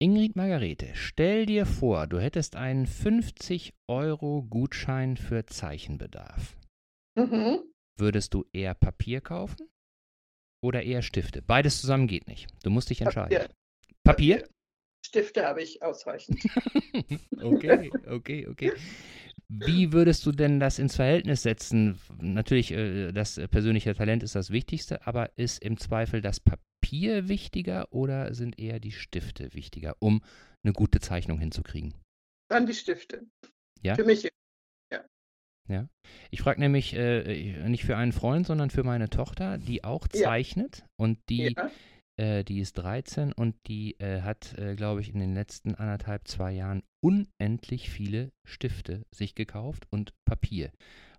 Ingrid Margarete, stell dir vor, du hättest einen 50-Euro-Gutschein für Zeichenbedarf. Mhm. Würdest du eher Papier kaufen oder eher Stifte? Beides zusammen geht nicht. Du musst dich entscheiden. Papier. Papier? Stifte habe ich ausreichend. okay, okay, okay. Wie würdest du denn das ins Verhältnis setzen? Natürlich, äh, das persönliche Talent ist das Wichtigste, aber ist im Zweifel das Papier wichtiger oder sind eher die Stifte wichtiger, um eine gute Zeichnung hinzukriegen? Dann die Stifte. Ja? Für mich. Ja. Ich frage nämlich äh, nicht für einen Freund, sondern für meine Tochter, die auch Ja. zeichnet und die Ja. Äh, die ist 13 und die äh, hat, äh, glaube ich, in den letzten anderthalb, zwei Jahren unendlich viele Stifte sich gekauft und Papier.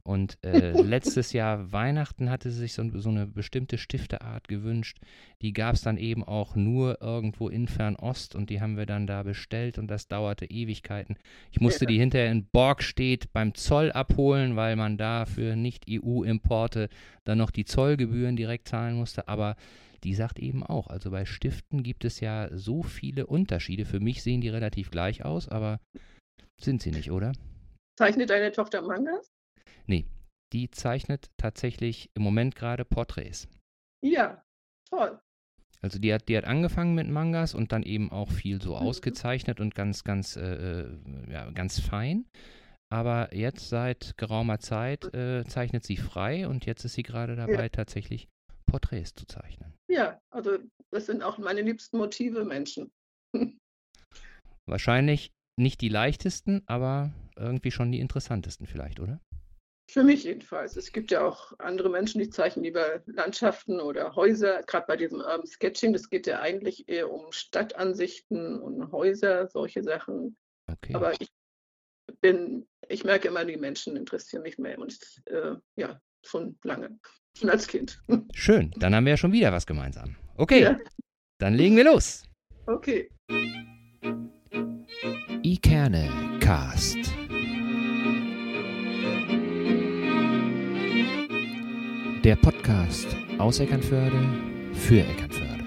Und äh, letztes Jahr Weihnachten hatte sie sich so, so eine bestimmte Stifteart gewünscht. Die gab es dann eben auch nur irgendwo in Fernost und die haben wir dann da bestellt und das dauerte Ewigkeiten. Ich musste Ja. die hinterher in Borgstedt beim Zoll abholen, weil man da für Nicht-EU-Importe dann noch die Zollgebühren direkt zahlen musste. Aber die sagt eben auch, also bei Stiften gibt es ja so viele Unterschiede. Für mich sehen die relativ gleich aus, aber sind sie nicht, oder? Zeichnet deine Tochter Mangas? Nee, die zeichnet tatsächlich im Moment gerade Porträts. Ja. Toll. Also die hat, die hat angefangen mit Mangas und dann eben auch viel so Mhm. ausgezeichnet und ganz, ganz, äh, äh, ja, ganz fein. Aber jetzt seit geraumer Zeit äh, zeichnet sie frei und jetzt ist sie gerade dabei, tatsächlich Porträts zu zeichnen. Ja, also das sind auch meine liebsten Motive Menschen. Wahrscheinlich nicht die leichtesten, aber irgendwie schon die interessantesten vielleicht, oder? Für mich jedenfalls. Es gibt ja auch andere Menschen, die zeichnen lieber Landschaften oder Häuser. Gerade bei diesem Urban Sketching, das geht ja eigentlich eher um Stadtansichten und Häuser, solche Sachen. Okay. Aber ich bin, ich merke immer, die Menschen interessieren mich mehr und äh, ja, schon lange, schon als Kind. Schön, dann haben wir ja schon wieder was gemeinsam. Okay, Ja. dann legen wir los. Okay. Ikerne Cast. Der Podcast aus Eckernförde für Eckernförde.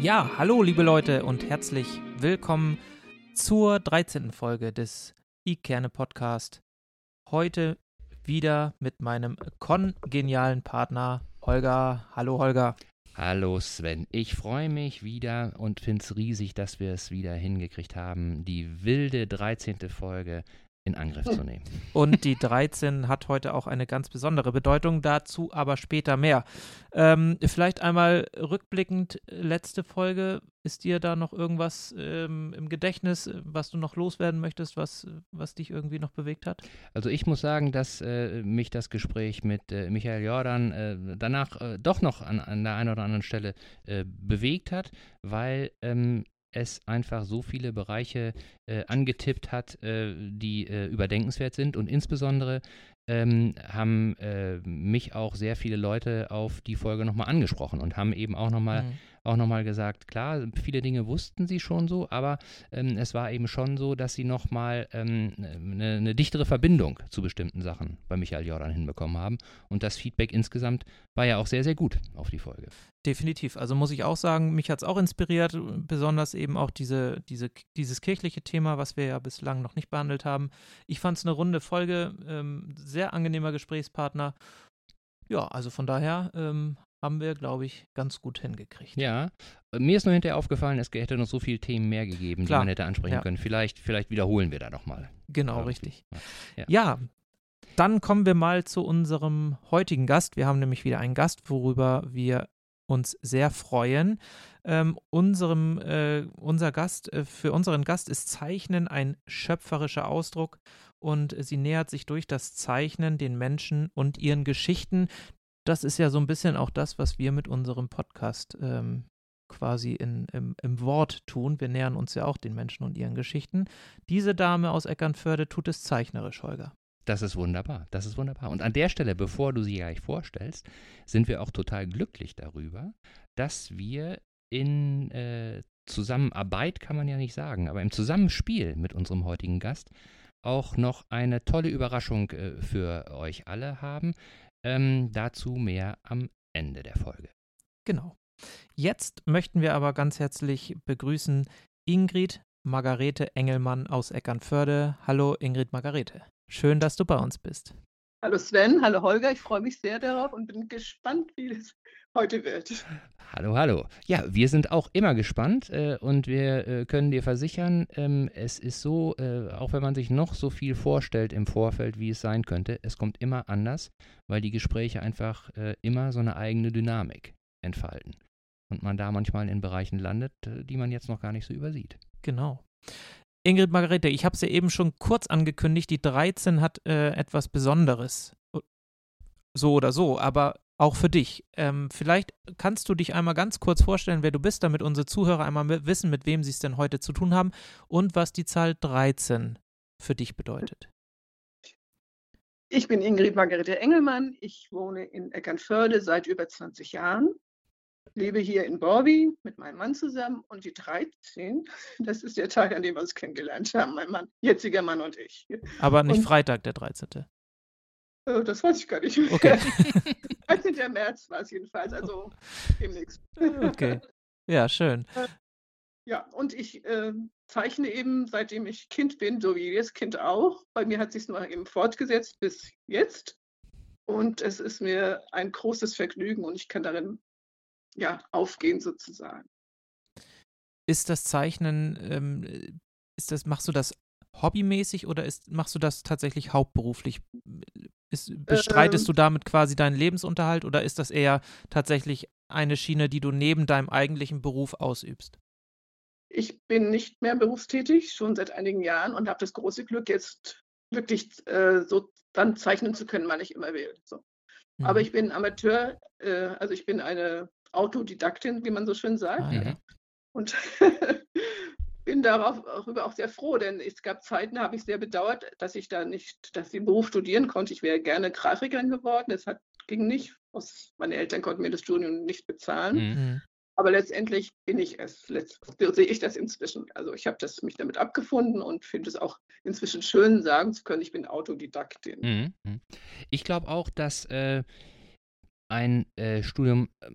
Ja, hallo liebe Leute und herzlich willkommen zur 13. Folge des iKerne Podcast. Heute wieder mit meinem kongenialen Partner Holger. Hallo Holger. Hallo Sven, ich freue mich wieder und finde es riesig, dass wir es wieder hingekriegt haben, die wilde 13. Folge in Angriff zu nehmen. Und die 13 hat heute auch eine ganz besondere Bedeutung, dazu aber später mehr. Ähm, vielleicht einmal rückblickend, letzte Folge, ist dir da noch irgendwas ähm, im Gedächtnis, was du noch loswerden möchtest, was, was dich irgendwie noch bewegt hat? Also ich muss sagen, dass äh, mich das Gespräch mit äh, Michael Jordan äh, danach äh, doch noch an, an der einen oder anderen Stelle äh, bewegt hat, weil ähm, es einfach so viele Bereiche äh, angetippt hat, äh, die äh, überdenkenswert sind und insbesondere ähm, haben äh, mich auch sehr viele Leute auf die Folge nochmal angesprochen und haben eben auch nochmal Mhm. Auch nochmal gesagt, klar, viele Dinge wussten sie schon so, aber ähm, es war eben schon so, dass sie nochmal ähm, eine, eine dichtere Verbindung zu bestimmten Sachen bei Michael Jordan hinbekommen haben. Und das Feedback insgesamt war ja auch sehr, sehr gut auf die Folge. Definitiv. Also muss ich auch sagen, mich hat es auch inspiriert, besonders eben auch diese, diese, dieses kirchliche Thema, was wir ja bislang noch nicht behandelt haben. Ich fand es eine runde Folge, ähm, sehr angenehmer Gesprächspartner. Ja, also von daher ähm, haben wir, glaube ich, ganz gut hingekriegt. Ja, äh, mir ist nur hinterher aufgefallen, es hätte noch so viele Themen mehr gegeben, Klar, die man hätte ansprechen ja. können. Vielleicht, vielleicht wiederholen wir da nochmal. Genau, Ja. richtig. Ja. Ja, dann kommen wir mal zu unserem heutigen Gast. Wir haben nämlich wieder einen Gast, worüber wir uns sehr freuen. Ähm, unserem, äh, unser Gast, äh, für unseren Gast ist Zeichnen ein schöpferischer Ausdruck und sie nähert sich durch das Zeichnen den Menschen und ihren Geschichten. Das ist ja so ein bisschen auch das, was wir mit unserem Podcast ähm, quasi in, im, im Wort tun. Wir nähern uns ja auch den Menschen und ihren Geschichten. Diese Dame aus Eckernförde tut es zeichnerisch, Holger. Das ist wunderbar, das ist wunderbar. Und an der Stelle, bevor du sie gleich vorstellst, sind wir auch total glücklich darüber, dass wir in äh, Zusammenarbeit, kann man ja nicht sagen, aber im Zusammenspiel mit unserem heutigen Gast auch noch eine tolle Überraschung äh, für euch alle haben. Ähm, dazu mehr am Ende der Folge. Genau. Jetzt möchten wir aber ganz herzlich begrüßen Ingrid Margarete Engelmann aus Eckernförde. Hallo Ingrid Margarete. Schön, dass du bei uns bist. Hallo Sven, hallo Holger, ich freue mich sehr darauf und bin gespannt, wie es heute wird. Hallo, hallo. Ja, wir sind auch immer gespannt äh, und wir äh, können dir versichern, ähm, es ist so, äh, auch wenn man sich noch so viel vorstellt im Vorfeld, wie es sein könnte, es kommt immer anders, weil die Gespräche einfach äh, immer so eine eigene Dynamik entfalten. Und man da manchmal in Bereichen landet, äh, die man jetzt noch gar nicht so übersieht. Genau. Ingrid Margarete, ich habe es ja eben schon kurz angekündigt, die 13 hat äh, etwas Besonderes. So oder so, aber auch für dich. Ähm, vielleicht kannst du dich einmal ganz kurz vorstellen, wer du bist, damit unsere Zuhörer einmal wissen, mit wem sie es denn heute zu tun haben und was die Zahl 13 für dich bedeutet. Ich bin Ingrid Margarete Engelmann. Ich wohne in Eckernförde seit über 20 Jahren lebe hier in Borby mit meinem Mann zusammen und die 13, das ist der Tag, an dem wir uns kennengelernt haben, mein Mann, jetziger Mann und ich. Aber nicht und, Freitag, der 13. Oh, das weiß ich gar nicht. Okay. 13. März war es jedenfalls, also demnächst. Okay. Ja, schön. Ja, und ich äh, zeichne eben, seitdem ich Kind bin, so wie jedes Kind auch. Bei mir hat sich nur eben fortgesetzt bis jetzt. Und es ist mir ein großes Vergnügen und ich kann darin ja, aufgehen sozusagen. Ist das Zeichnen, ähm, ist das, machst du das hobbymäßig oder ist, machst du das tatsächlich hauptberuflich? Ist, bestreitest ähm, du damit quasi deinen Lebensunterhalt oder ist das eher tatsächlich eine Schiene, die du neben deinem eigentlichen Beruf ausübst? Ich bin nicht mehr berufstätig, schon seit einigen Jahren und habe das große Glück, jetzt wirklich äh, so dann zeichnen zu können, wann ich immer will. So. Mhm. Aber ich bin Amateur, äh, also ich bin eine Autodidaktin, wie man so schön sagt. Ah, ja. Und bin darauf darüber auch sehr froh, denn es gab Zeiten, da habe ich sehr bedauert, dass ich da nicht, dass ich den Beruf studieren konnte. Ich wäre gerne Grafikerin geworden. Es hat, ging nicht. Meine Eltern konnten mir das Studium nicht bezahlen. Mhm. Aber letztendlich bin ich es. Letzt, sehe ich das inzwischen. Also ich habe das mich damit abgefunden und finde es auch inzwischen schön, sagen zu können, ich bin Autodidaktin. Mhm. mhm. Ich glaube auch, dass äh, ein äh, Studium äh,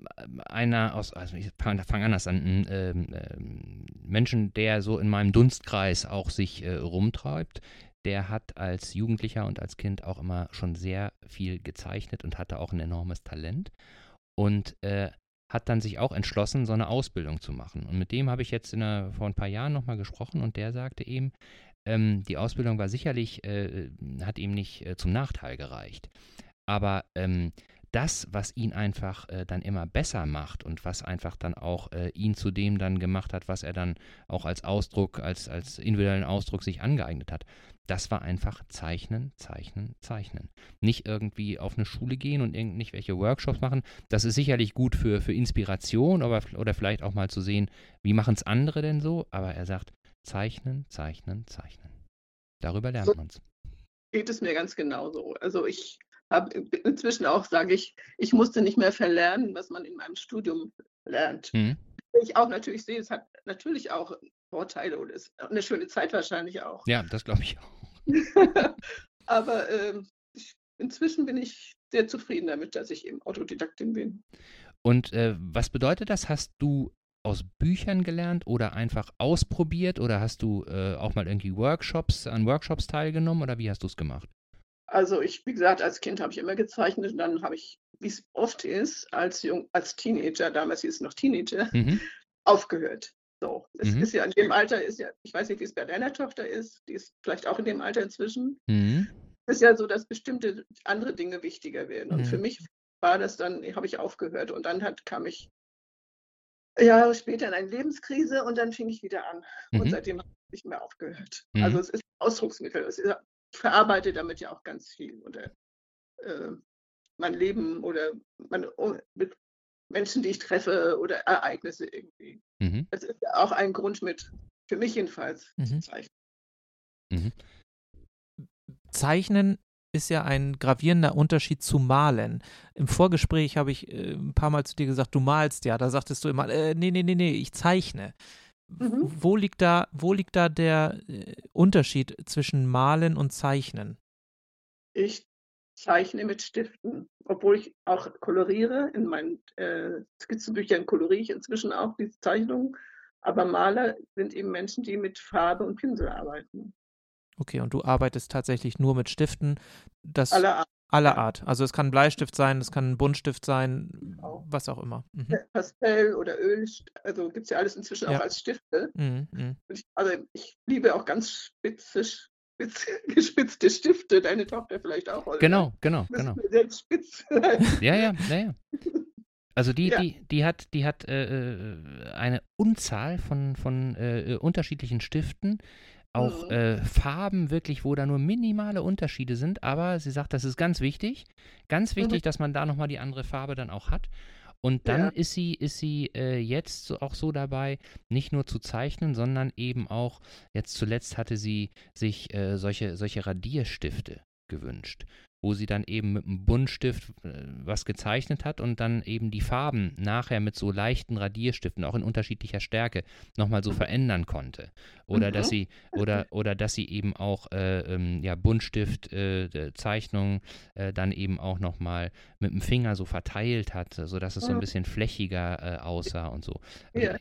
einer aus, also ich fange fang anders an, äh, Menschen, der so in meinem Dunstkreis auch sich äh, rumtreibt, der hat als Jugendlicher und als Kind auch immer schon sehr viel gezeichnet und hatte auch ein enormes Talent und äh, hat dann sich auch entschlossen, so eine Ausbildung zu machen. Und mit dem habe ich jetzt der, vor ein paar Jahren nochmal gesprochen und der sagte eben, ähm, die Ausbildung war sicherlich, äh, hat ihm nicht zum Nachteil gereicht. Aber ähm, das, was ihn einfach äh, dann immer besser macht und was einfach dann auch äh, ihn zu dem dann gemacht hat, was er dann auch als Ausdruck, als, als individuellen Ausdruck sich angeeignet hat, das war einfach Zeichnen, Zeichnen, Zeichnen. Nicht irgendwie auf eine Schule gehen und nicht welche Workshops machen. Das ist sicherlich gut für, für Inspiration aber, oder vielleicht auch mal zu sehen, wie machen es andere denn so. Aber er sagt, Zeichnen, Zeichnen, Zeichnen. Darüber lernt man es. Geht es mir ganz genauso. Also ich habe inzwischen auch, sage ich, ich musste nicht mehr verlernen, was man in meinem Studium lernt. Mhm. Ich auch natürlich sehe, es hat natürlich auch Vorteile und ist eine schöne Zeit wahrscheinlich auch. Ja, das glaube ich auch. Aber äh, ich, inzwischen bin ich sehr zufrieden damit, dass ich eben Autodidaktin bin. Und äh, was bedeutet das? Hast du aus Büchern gelernt oder einfach ausprobiert oder hast du äh, auch mal irgendwie Workshops, an Workshops teilgenommen oder wie hast du es gemacht? Also ich, wie gesagt, als Kind habe ich immer gezeichnet und dann habe ich, wie es oft ist, als, Jung, als Teenager, damals hieß es noch Teenager, mhm. aufgehört. So, es mhm. ist ja in dem Alter, ist ja, ich weiß nicht, wie es bei deiner Tochter ist, die ist vielleicht auch in dem Alter inzwischen. Mhm. ist ja so, dass bestimmte andere Dinge wichtiger werden. Und für mhm. mich war das dann, habe ich aufgehört und dann hat, kam ich Jahre später in eine Lebenskrise und dann fing ich wieder an. Und mhm. seitdem habe ich nicht mehr aufgehört. Mhm. Also es ist ein Ausdrucksmittel. Es ist verarbeite damit ja auch ganz viel oder äh, mein Leben oder meine, mit Menschen, die ich treffe oder Ereignisse irgendwie. Mhm. Das ist ja auch ein Grund mit, für mich jedenfalls, mhm. zu zeichnen. Mhm. Zeichnen ist ja ein gravierender Unterschied zu malen. Im Vorgespräch habe ich äh, ein paar Mal zu dir gesagt, du malst ja. Da sagtest du immer, äh, nee, nee, nee, nee, ich zeichne. Mhm. Wo, liegt da, wo liegt da der äh, Unterschied zwischen Malen und Zeichnen? Ich zeichne mit Stiften, obwohl ich auch koloriere. In meinen äh, Skizzenbüchern koloriere ich inzwischen auch diese Zeichnungen. Aber Maler sind eben Menschen, die mit Farbe und Pinsel arbeiten. Okay, und du arbeitest tatsächlich nur mit Stiften. Das Aller Art. Aller Art. Also es kann ein Bleistift sein, es kann ein Buntstift sein, Genau. was auch immer. Mhm. Pastell oder Öl, also gibt es ja alles inzwischen Ja. auch als Stifte. Mhm. Mhm. Ich, also ich liebe auch ganz spitze, spitz, gespitzte Stifte. Deine Tochter vielleicht auch. Holger. Genau, genau, genau. selbst spitz. Ja, ja, ja, ja. Also die, Ja. die, die hat, die hat äh, äh, eine Unzahl von, von äh, äh, unterschiedlichen Stiften, auch Mhm. äh, Farben wirklich, wo da nur minimale Unterschiede sind, aber sie sagt, das ist ganz wichtig, ganz wichtig, dass man da nochmal die andere Farbe dann auch hat. Und dann Ja. ist sie, ist sie äh, jetzt auch so dabei, nicht nur zu zeichnen, sondern eben auch, jetzt zuletzt hatte sie sich äh, solche, solche Radierstifte gewünscht, wo sie dann eben mit einem Buntstift äh, was gezeichnet hat und dann eben die Farben nachher mit so leichten Radierstiften, auch in unterschiedlicher Stärke, nochmal so verändern konnte. Oder Mhm. dass sie, oder, oder dass sie eben auch äh, ähm, ja, Buntstift, äh, äh, dann eben auch nochmal mit dem Finger so verteilt hat, sodass es so ein Mhm. bisschen flächiger äh, aussah und so. Also Ja.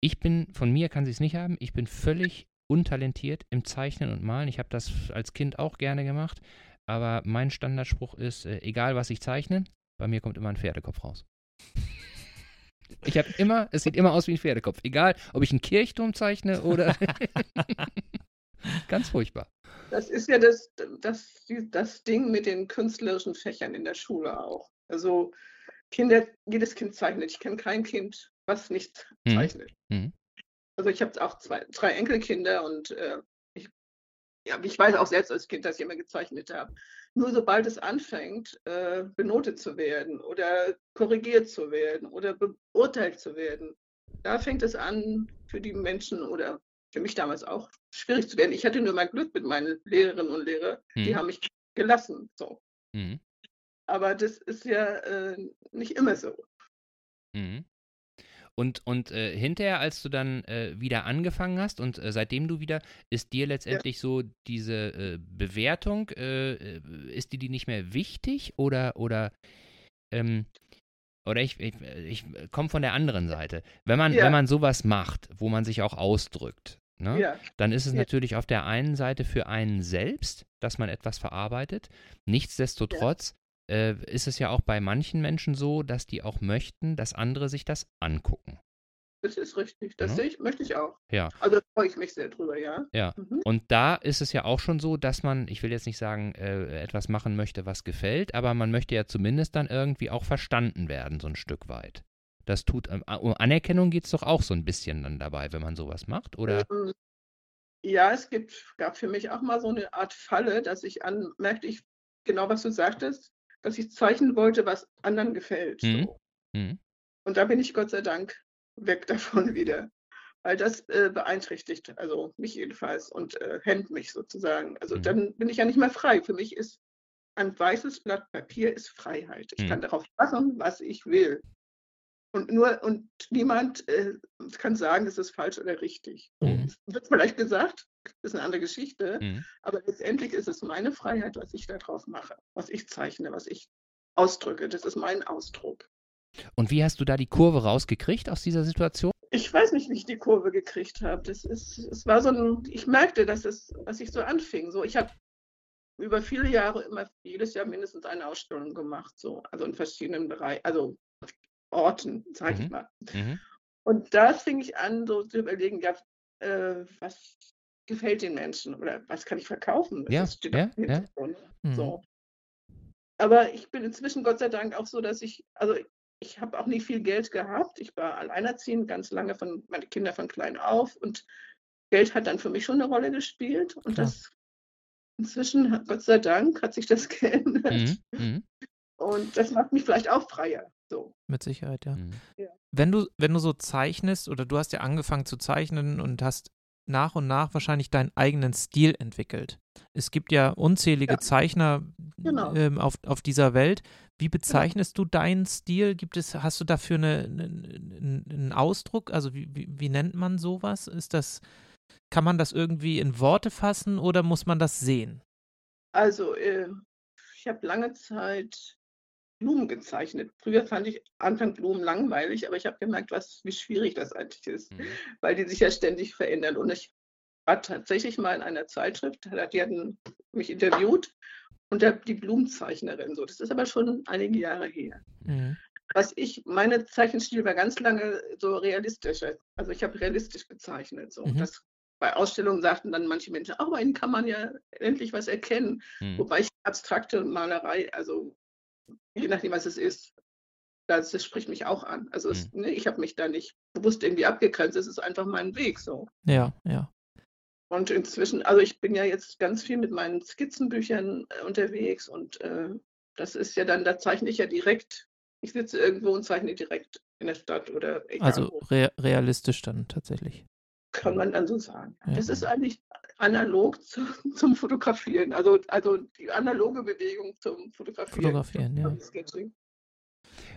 Ich bin, von mir kann sie es nicht haben, ich bin völlig untalentiert im Zeichnen und Malen. Ich habe das als Kind auch gerne gemacht, aber mein Standardspruch ist, äh, egal was ich zeichne, bei mir kommt immer ein Pferdekopf raus. Ich habe immer, es sieht immer aus wie ein Pferdekopf, egal ob ich einen Kirchturm zeichne oder ganz furchtbar. Das ist ja das, das, das Ding mit den künstlerischen Fächern in der Schule auch. Also Kinder, jedes Kind zeichnet. Ich kenne kein Kind, was nicht Mhm. zeichnet. Mhm. Also ich habe auch zwei, drei Enkelkinder und äh, ja, ich weiß auch selbst als Kind, dass ich immer gezeichnet habe. Nur sobald es anfängt, äh, benotet zu werden oder korrigiert zu werden oder beurteilt zu werden, da fängt es an, für die Menschen oder für mich damals auch schwierig zu werden. Ich hatte nur mal Glück mit meinen Lehrerinnen und Lehrern, die Mhm. haben mich gelassen. So. Mhm. Aber das ist ja äh, nicht immer so. Mhm. Und, und äh, hinterher, als du dann äh, wieder angefangen hast und äh, seitdem du wieder, ist dir letztendlich so diese äh, Bewertung, äh, äh, ist dir die nicht mehr wichtig oder, oder, ähm, oder ich, ich, ich komme von der anderen Seite. Wenn man, Ja. wenn man sowas macht, wo man sich auch ausdrückt, ne? Ja, dann ist es Ja. natürlich auf der einen Seite für einen selbst, dass man etwas verarbeitet. Nichtsdestotrotz äh, ist es ja auch bei manchen Menschen so, dass die auch möchten, dass andere sich das angucken. das ist richtig. Das Ja. sehe ich, möchte ich auch. Ja. Also da freue ich mich sehr drüber, ja. Ja. Mhm. Und da ist es ja auch schon so, dass man, ich will jetzt nicht sagen, äh, etwas machen möchte, was gefällt, aber man möchte ja zumindest dann irgendwie auch verstanden werden, so ein Stück weit. Das tut, ähm, um Anerkennung geht es doch auch so ein bisschen dann dabei, wenn man sowas macht, oder? Ähm, Ja, es gibt, gab für mich auch mal so eine Art Falle, dass ich an, merkte ich genau, was du sagtest, dass ich zeichnen wollte, was anderen gefällt. Mhm. So. Mhm. Und da bin ich Gott sei Dank weg davon wieder. Weil das äh, beeinträchtigt, also mich jedenfalls und äh, hemmt mich sozusagen. Also Mhm. dann bin ich ja nicht mehr frei. Für mich ist ein weißes Blatt Papier ist Freiheit. Ich Mhm. kann darauf machen, was ich will. Und nur und niemand äh, kann sagen, es ist falsch oder richtig. Mhm. es Wird vielleicht gesagt, ist eine andere Geschichte, Mhm. aber letztendlich ist es meine Freiheit, was ich da drauf mache, was ich zeichne, was ich ausdrücke. Das ist mein Ausdruck. Und wie hast du da die Kurve rausgekriegt aus dieser Situation? Ich weiß nicht, wie ich die Kurve gekriegt habe. Das ist, es war so ein, ich merkte, dass es, dass ich so anfing. So, ich habe über viele Jahre immer jedes Jahr mindestens eine Ausstellung gemacht, so, also in verschiedenen Bereichen, also Orten, sag ich Mhm. mal. Mhm. Und da fing ich an, so zu überlegen, ja, äh, was gefällt den Menschen oder was kann ich verkaufen? Das Ja, ist- steht ja, ja. Mhm. So. Aber ich bin inzwischen Gott sei Dank auch so, dass ich, also ich habe auch nicht viel Geld gehabt. Ich war alleinerziehend ganz lange von meine Kinder von klein auf und Geld hat dann für mich schon eine Rolle gespielt. Und Klar. das inzwischen, Gott sei Dank, hat sich das geändert. Mhm. Mhm. Und das macht mich vielleicht auch freier. So. Mit Sicherheit, ja. Mhm. Wenn du, wenn du so zeichnest oder du hast ja angefangen zu zeichnen und hast nach und nach wahrscheinlich deinen eigenen Stil entwickelt. Es gibt ja unzählige Ja. Zeichner Genau. ähm, auf, auf dieser Welt. Wie bezeichnest du deinen Stil? Gibt es, hast du dafür eine, eine, einen Ausdruck? Also wie, wie, wie nennt man sowas? Ist das, kann man das irgendwie in Worte fassen oder muss man das sehen? Also, äh, ich habe lange Zeit Blumen gezeichnet. Früher fand ich Anfang Blumen langweilig, aber ich habe gemerkt, was, wie schwierig das eigentlich ist, mhm. weil die sich ja ständig verändern. Und ich war tatsächlich mal in einer Zeitschrift, die hatten mich interviewt und die Blumenzeichnerin. So, das ist aber schon einige Jahre her. Mhm. Was ich, meine Zeichenstil war ganz lange so realistischer. Also ich habe realistisch gezeichnet. So. Mhm. Das, bei Ausstellungen sagten dann manche Menschen, auch bei ihnen kann man ja endlich was erkennen. Mhm. Wobei ich abstrakte Malerei, also je nachdem, was es ist, das, das spricht mich auch an. Also es, mhm. ne, ich habe mich da nicht bewusst irgendwie abgegrenzt. Es ist einfach mein Weg so. Ja, ja. Und inzwischen, also ich bin ja jetzt ganz viel mit meinen Skizzenbüchern äh, unterwegs und äh, das ist ja dann, da zeichne ich ja direkt. Ich sitze irgendwo und zeichne direkt in der Stadt oder egal Also re realistisch dann tatsächlich. Kann man dann so sagen. Ja. Das ist eigentlich analog zu, zum Fotografieren. Also, also die analoge Bewegung zum Fotografieren. Fotografieren, ja.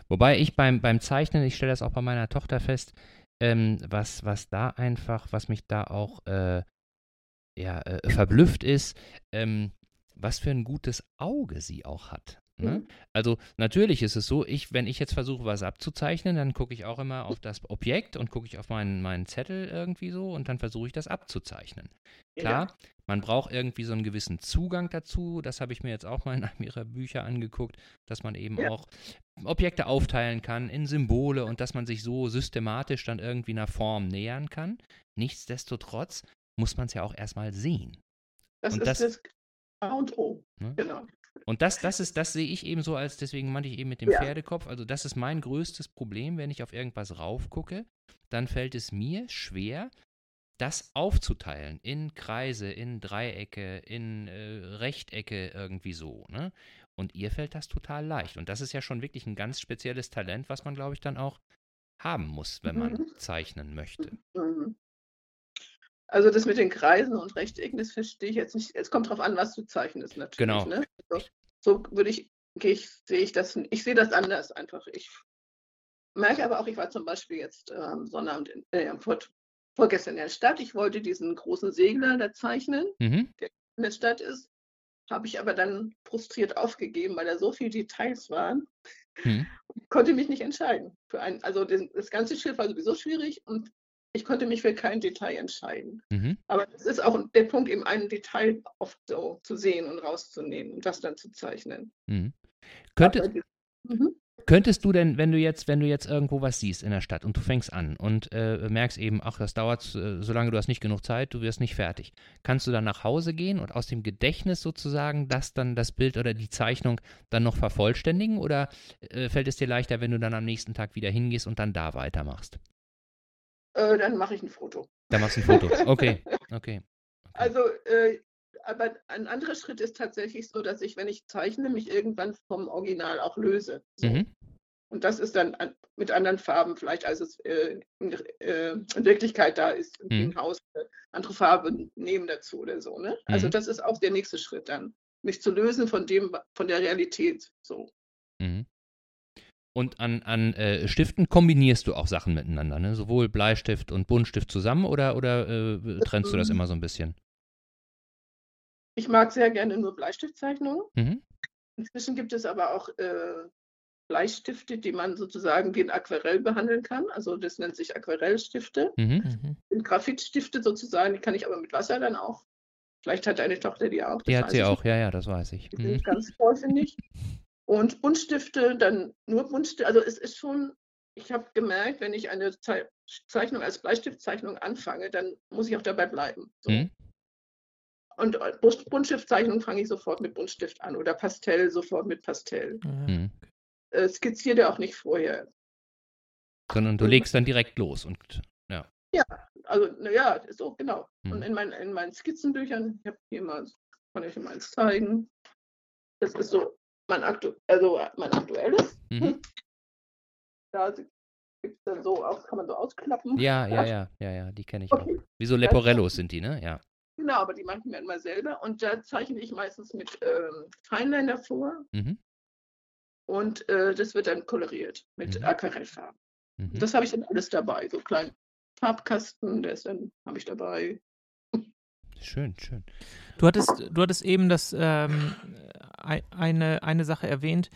Wobei ich beim, beim Zeichnen, ich stelle das auch bei meiner Tochter fest, ähm, was, was da einfach, was mich da auch äh, ja, äh, verblüfft ist, ähm, was für ein gutes Auge sie auch hat. Ne? Mhm. Also natürlich ist es so, ich, wenn ich jetzt versuche, was abzuzeichnen, dann gucke ich auch immer auf das Objekt und gucke ich auf meinen, meinen Zettel irgendwie so und dann versuche ich das abzuzeichnen. Klar, ja. man braucht irgendwie so einen gewissen Zugang dazu. Das habe ich mir jetzt auch mal in einem ihrer Bücher angeguckt, dass man eben ja. auch Objekte aufteilen kann in Symbole und dass man sich so systematisch dann irgendwie einer Form nähern kann. Nichtsdestotrotz muss man es ja auch erstmal sehen. Das und ist das, das A und O. Ne? Genau. Und das, das ist, das sehe ich eben so als, deswegen meinte ich eben mit dem ja. Pferdekopf, also das ist mein größtes Problem, wenn ich auf irgendwas raufgucke, dann fällt es mir schwer, das aufzuteilen in Kreise, in Dreiecke, in äh, Rechtecke irgendwie so. Ne? Und ihr fällt das total leicht. Und das ist ja schon wirklich ein ganz spezielles Talent, was man, glaube ich, dann auch haben muss, wenn man mhm. zeichnen möchte. Mhm. Also das mit den Kreisen und Rechtecken, das verstehe ich jetzt nicht. Es kommt darauf an, was du zeichnest natürlich. Genau. Ne? Also, so würde ich, ich, sehe ich das, ich sehe das anders einfach. Ich merke aber auch, ich war zum Beispiel jetzt am ähm, Sonnabend in, äh, vor, vorgestern in der Stadt. Ich wollte diesen großen Segler da zeichnen, mhm. der in der Stadt ist. Habe ich aber dann frustriert aufgegeben, weil da so viele Details waren. Mhm. Konnte mich nicht entscheiden. Für ein, also das, das ganze Schiff war sowieso schwierig und ich konnte mich für kein Detail entscheiden. Mhm. Aber es ist auch der Punkt, eben ein Detail oft so zu sehen und rauszunehmen und das dann zu zeichnen. Mhm. Könnte, mhm. Könntest du denn, wenn du jetzt, wenn du jetzt irgendwo was siehst in der Stadt und du fängst an und äh, merkst eben, ach, das dauert, äh, solange du hast nicht genug Zeit, du wirst nicht fertig, kannst du dann nach Hause gehen und aus dem Gedächtnis sozusagen das dann das Bild oder die Zeichnung dann noch vervollständigen oder äh, fällt es dir leichter, wenn du dann am nächsten Tag wieder hingehst und dann da weitermachst? Äh, dann mache ich ein Foto. Dann machst du ein Foto. Okay, okay. okay. Also, äh, aber ein anderer Schritt ist tatsächlich so, dass ich, wenn ich zeichne, mich irgendwann vom Original auch löse. So. Mhm. Und das ist dann an, mit anderen Farben vielleicht, als es äh, in, äh, in, Wirklichkeit da ist, mhm. im Haus. Äh, andere Farben nehmen dazu oder so. Ne? Also mhm. das ist auch der nächste Schritt dann, mich zu lösen von dem, von der Realität. So. Mhm. Und an, an äh, Stiften kombinierst du auch Sachen miteinander, ne? Sowohl Bleistift und Buntstift zusammen oder, oder äh, trennst du das immer so ein bisschen? Ich mag sehr gerne nur Bleistiftzeichnungen. Mhm. Inzwischen gibt es aber auch äh, Bleistifte, die man sozusagen wie ein Aquarell behandeln kann. Also das nennt sich Aquarellstifte. Mhm. mhm. Graphitstifte sozusagen, die kann ich aber mit Wasser dann auch. Vielleicht hat deine Tochter die auch. Die hat sie auch, ja, ja, das weiß ich. Die mhm. sind ganz toll, finde ich. Und Buntstifte, dann nur Buntstifte. Also es ist schon, ich habe gemerkt, wenn ich eine Zeichnung als Bleistiftzeichnung anfange, dann muss ich auch dabei bleiben. So. Mhm. Und äh, Buntstiftzeichnung fange ich sofort mit Buntstift an oder Pastell sofort mit Pastell. Mhm. Äh, skizziere auch nicht vorher. Sondern du legst dann direkt los und ja. Ja, also naja, so genau. Mhm. Und in, mein, in meinen Skizzenbüchern, ich habe hier mal, kann ich dir mal zeigen. Das ist so mein, aktu also mein aktuelles. Mhm. Da gibt es dann so, kann man so ausklappen. Ja, ja, ja, ja, ja, die kenne ich okay. auch. Wie so Leporellos sind die, ne? Ja. Genau, aber die machen wir immer selber. Und da zeichne ich meistens mit ähm, Feinliner vor. Mhm. Und äh, das wird dann koloriert mit mhm. Aquarellfarben. Mhm. Das habe ich dann alles dabei. So kleinen Farbkasten, der ist dann, habe ich dabei. Schön, schön. Du hattest, du hattest eben das ähm, eine, eine Sache erwähnt,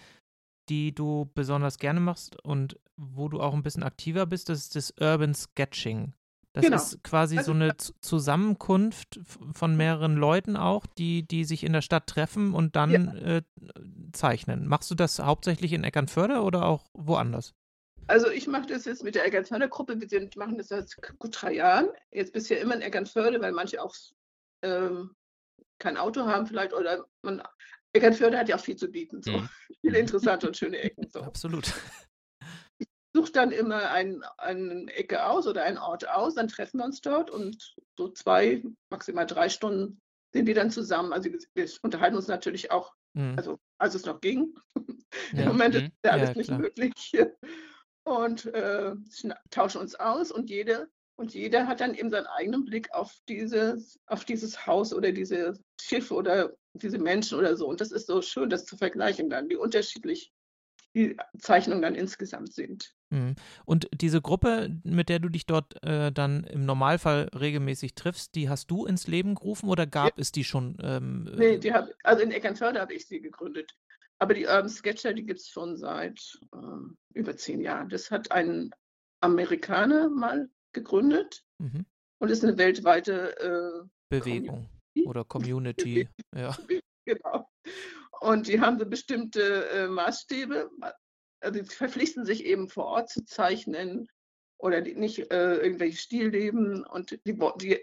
die du besonders gerne machst und wo du auch ein bisschen aktiver bist, das ist das Urban Sketching. Das Genau. ist quasi Also so eine Zusammenkunft von mehreren Leuten auch, die, die sich in der Stadt treffen und dann äh, zeichnen. Machst du das hauptsächlich in Eckernförde oder auch woanders? Also ich mache das jetzt mit der Eckernförder Gruppe. Wir sind, machen das seit gut drei Jahren. Jetzt bisher immer in Eckernförde, weil manche auch ähm, kein Auto haben vielleicht oder man, Eckernförde hat ja auch viel zu bieten. So. Mhm. Viele interessante und schöne Ecken. So. Absolut. suche dann immer ein, eine Ecke aus oder einen Ort aus, dann treffen wir uns dort und so zwei, maximal drei Stunden sind wir dann zusammen. Also wir, unterhalten uns natürlich auch, Mhm. also als es noch ging. Im Ja. Moment ist Mhm. ja alles Ja, nicht klar. möglich. Und äh, tauschen uns aus und jede und jeder hat dann eben seinen eigenen Blick auf dieses, auf dieses Haus oder dieses Schiff oder diese Menschen oder so. Und das ist so schön, das zu vergleichen dann, wie unterschiedlich die Zeichnungen dann insgesamt sind. Mhm. Und diese Gruppe, mit der du dich dort äh, dann im Normalfall regelmäßig triffst, die hast du ins Leben gerufen oder gab es die schon? Ähm, Nee, äh, die hab, also in Eckernförde habe ich sie gegründet. Aber die Urban Sketcher, die gibt es schon seit ähm, über zehn Jahren. Das hat ein Amerikaner mal gegründet mhm. und ist eine weltweite Bewegung Community. Oder Community. Ja. genau. Und die haben so bestimmte äh, Maßstäbe. Also sie verpflichten sich eben vor Ort zu zeichnen oder die, nicht äh, irgendwelche Stillleben und die, die,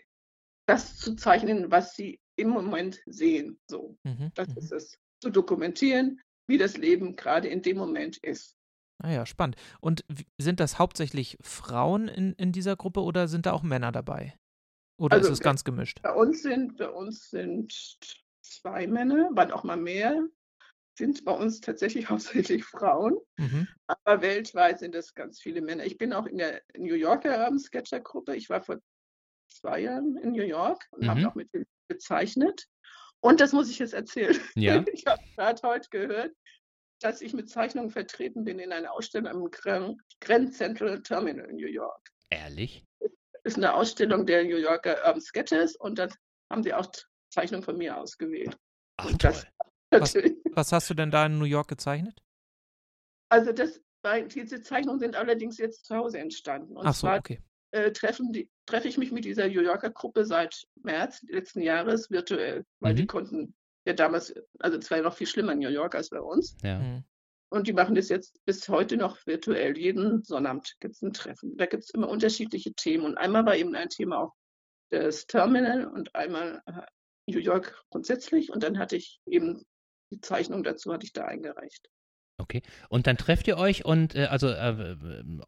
das zu zeichnen, was sie im Moment sehen. So. Mhm. Das mhm. ist es. Zu dokumentieren, wie das Leben gerade in dem Moment ist. Ah ja, spannend. Und sind das hauptsächlich Frauen in, in dieser Gruppe oder sind da auch Männer dabei? Oder Also, ist es ganz gemischt? Bei uns sind, bei uns sind zwei Männer, waren auch mal mehr, sind bei uns tatsächlich hauptsächlich Frauen, Mhm. aber weltweit sind es ganz viele Männer. Ich bin auch in der New Yorker Urban Sketcher Gruppe. Ich war vor zwei Jahren in New York und Mhm. habe auch mit denen gezeichnet. Und das muss ich jetzt erzählen. Ja. Ich habe gerade heute gehört, dass ich mit Zeichnungen vertreten bin in einer Ausstellung am Grand Central Terminal in New York. Ehrlich? Ist eine Ausstellung der New Yorker Urban Sketches und dann haben sie auch Zeichnungen von mir ausgewählt. Ach das- Was-. Was hast du denn da in New York gezeichnet? Also das, diese Zeichnungen sind allerdings jetzt zu Hause entstanden. Und Ach so, zwar okay. äh, treffen die, treffe ich mich mit dieser New Yorker Gruppe seit März letzten Jahres virtuell, weil die Mhm. konnten ja damals, also es war ja noch viel schlimmer in New York als bei uns. Ja. Mhm. Und die machen das jetzt bis heute noch virtuell. Jeden Sonnabend gibt es ein Treffen. Da gibt es immer unterschiedliche Themen. Und einmal war eben ein Thema auch das Terminal und einmal äh, New York grundsätzlich. Und dann hatte ich eben die Zeichnung dazu, hatte ich da eingereicht. Okay. Und dann trefft ihr euch und äh, also äh,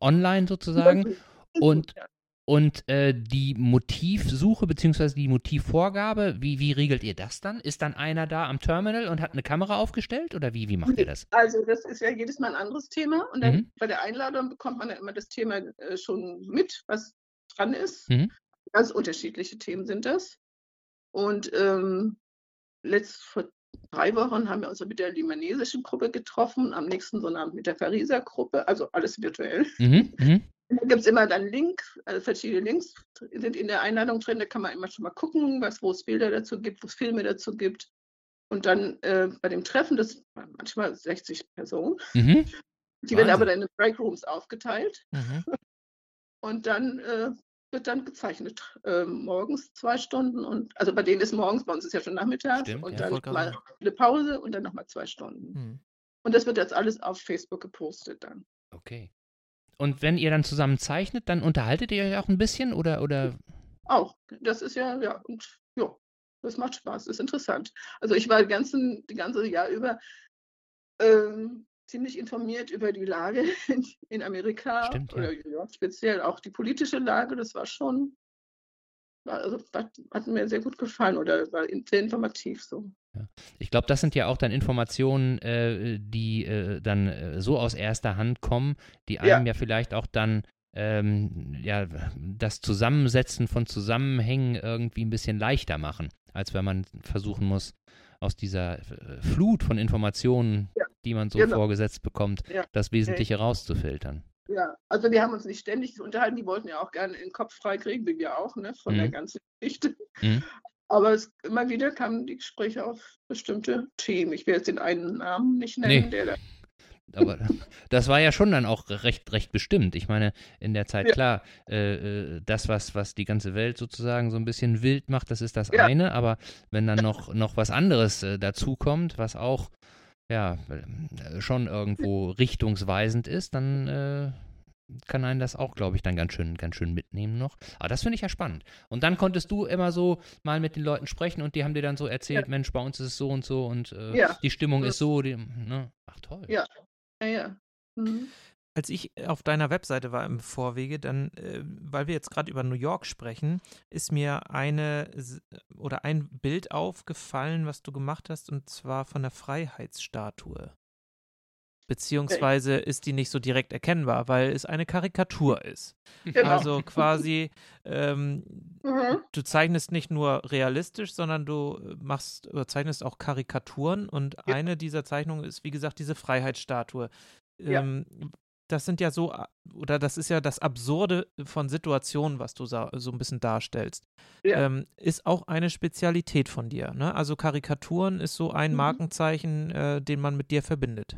online sozusagen und Ja. Und äh, die Motivsuche bzw. die Motivvorgabe, wie, wie regelt ihr das dann? Ist dann einer da am Terminal und hat eine Kamera aufgestellt oder wie, wie macht ihr das? Also das ist ja jedes Mal ein anderes Thema. Und dann Mhm. bei der Einladung bekommt man ja immer das Thema äh, schon mit, was dran ist. Mhm. Ganz unterschiedliche Themen sind das. Und ähm, letzt vor drei Wochen haben wir uns mit der limanesischen Gruppe getroffen, am nächsten Sonnabend mit der Pariser Gruppe, also alles virtuell. Mhm. Da gibt es immer dann Links, also verschiedene Links sind in der Einladung drin, da kann man immer schon mal gucken, was, wo es Bilder dazu gibt, wo es Filme dazu gibt. Und dann äh, bei dem Treffen, das waren manchmal 60 Personen, Mhm. die werden aber dann in Breakrooms aufgeteilt Mhm. und dann äh, wird dann gezeichnet. Äh, morgens zwei Stunden und also bei denen ist morgens, bei uns ist ja schon Nachmittag Stimmt, und ja, dann mal eine Pause und dann nochmal zwei Stunden. Mhm. Und das wird jetzt alles auf Facebook gepostet dann. Okay. Und wenn ihr dann zusammen zeichnet, dann unterhaltet ihr euch auch ein bisschen oder oder Auch. Das ist ja, ja, und ja, das macht Spaß, ist interessant. Also ich war die ganzen, die ganze Jahr über ähm, ziemlich informiert über die Lage in, in Amerika Stimmt, ja. oder York speziell, auch die politische Lage, das war schon, also hat, hat mir sehr gut gefallen oder war sehr informativ so. Ich glaube, das sind ja auch dann Informationen, äh, die äh, dann äh, so aus erster Hand kommen, die einem ja, vielleicht auch dann ähm, ja, das Zusammensetzen von Zusammenhängen irgendwie ein bisschen leichter machen, als wenn man versuchen muss, aus dieser äh, Flut von Informationen, Ja, die man so genau. vorgesetzt bekommt, Ja, das Wesentliche rauszufiltern. Ja, also wir haben uns nicht ständig unterhalten, die wollten ja auch gerne den Kopf frei kriegen, wie wir auch, ne, von der Mhm. ganzen Geschichte. Mhm. Aber es, immer wieder kamen die Gespräche auf bestimmte Themen. Ich will jetzt den einen Namen nicht nennen, nee. der da aber das war ja schon dann auch recht, recht bestimmt. Ich meine, in der Zeit, ja. klar, äh, äh, das, was, was die ganze Welt sozusagen so ein bisschen wild macht, das ist das ja. eine, aber wenn dann noch, noch was anderes äh, dazukommt, was auch ja äh, schon irgendwo richtungsweisend ist, dann äh, kann einen das auch, glaube ich, dann ganz schön, ganz schön mitnehmen noch. Aber das finde ich ja spannend. Und dann konntest du immer so mal mit den Leuten sprechen und die haben dir dann so erzählt, ja. Mensch, bei uns ist es so und so und äh, ja. die Stimmung ist so. Die, ne? Ach toll. Ja, ja, ja. Mhm. Als ich auf deiner Webseite war im Vorwege, dann, äh, weil wir jetzt gerade über New York sprechen, ist mir eine oder ein Bild aufgefallen, was du gemacht hast, und zwar von der Freiheitsstatue. Beziehungsweise ist die nicht so direkt erkennbar, weil es eine Karikatur ist. Genau. Also quasi, ähm, mhm. du zeichnest nicht nur realistisch, sondern du machst oder zeichnest auch Karikaturen und ja. eine dieser Zeichnungen ist, wie gesagt, diese Freiheitsstatue. Ähm, ja. Das sind ja so, oder das ist ja das Absurde von Situationen, was du so ein bisschen darstellst. Ja. Ähm, ist auch eine Spezialität von dir. Ne? Also Karikaturen ist so ein mhm. Markenzeichen, äh, den man mit dir verbindet.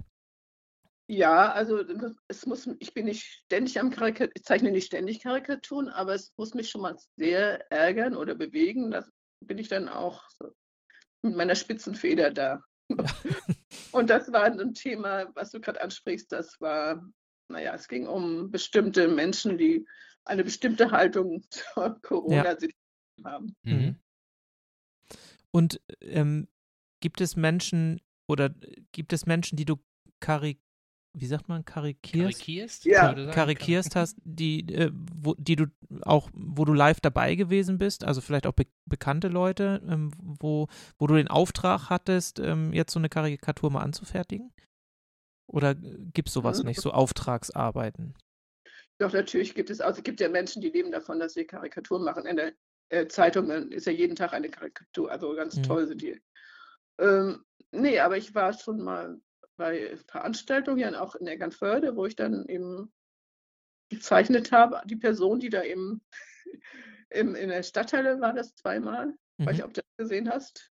Ja, also es muss, ich bin nicht ständig am Karikaturen, ich zeichne nicht ständig Karikaturen, aber es muss mich schon mal sehr ärgern oder bewegen. Da bin ich dann auch so mit meiner Spitzenfeder da. Und das war ein Thema, was du gerade ansprichst, das war, naja, es ging um bestimmte Menschen, die eine bestimmte Haltung zur Corona-Situation ja. haben. Mhm. Und ähm, gibt es Menschen oder gibt es Menschen, die du karik wie sagt man, karikierst? Karikierst? Ja. Karikierst hast, die, äh, wo, die du auch, wo du live dabei gewesen bist, also vielleicht auch be bekannte Leute, ähm, wo, wo du den Auftrag hattest, ähm, jetzt so eine Karikatur mal anzufertigen? Oder gibt es sowas mhm. nicht, so Auftragsarbeiten? Doch, natürlich gibt es, also es gibt ja Menschen, die leben davon, dass sie Karikaturen machen. In der äh, Zeitung ist ja jeden Tag eine Karikatur, also ganz mhm. toll sind die. Ähm, nee, aber ich war schon mal bei Veranstaltungen, auch in Eckernförde, wo ich dann eben gezeichnet habe, die Person, die da eben im, in der Stadtteile war das zweimal. Mhm. Weiß ich, ob du das gesehen hast.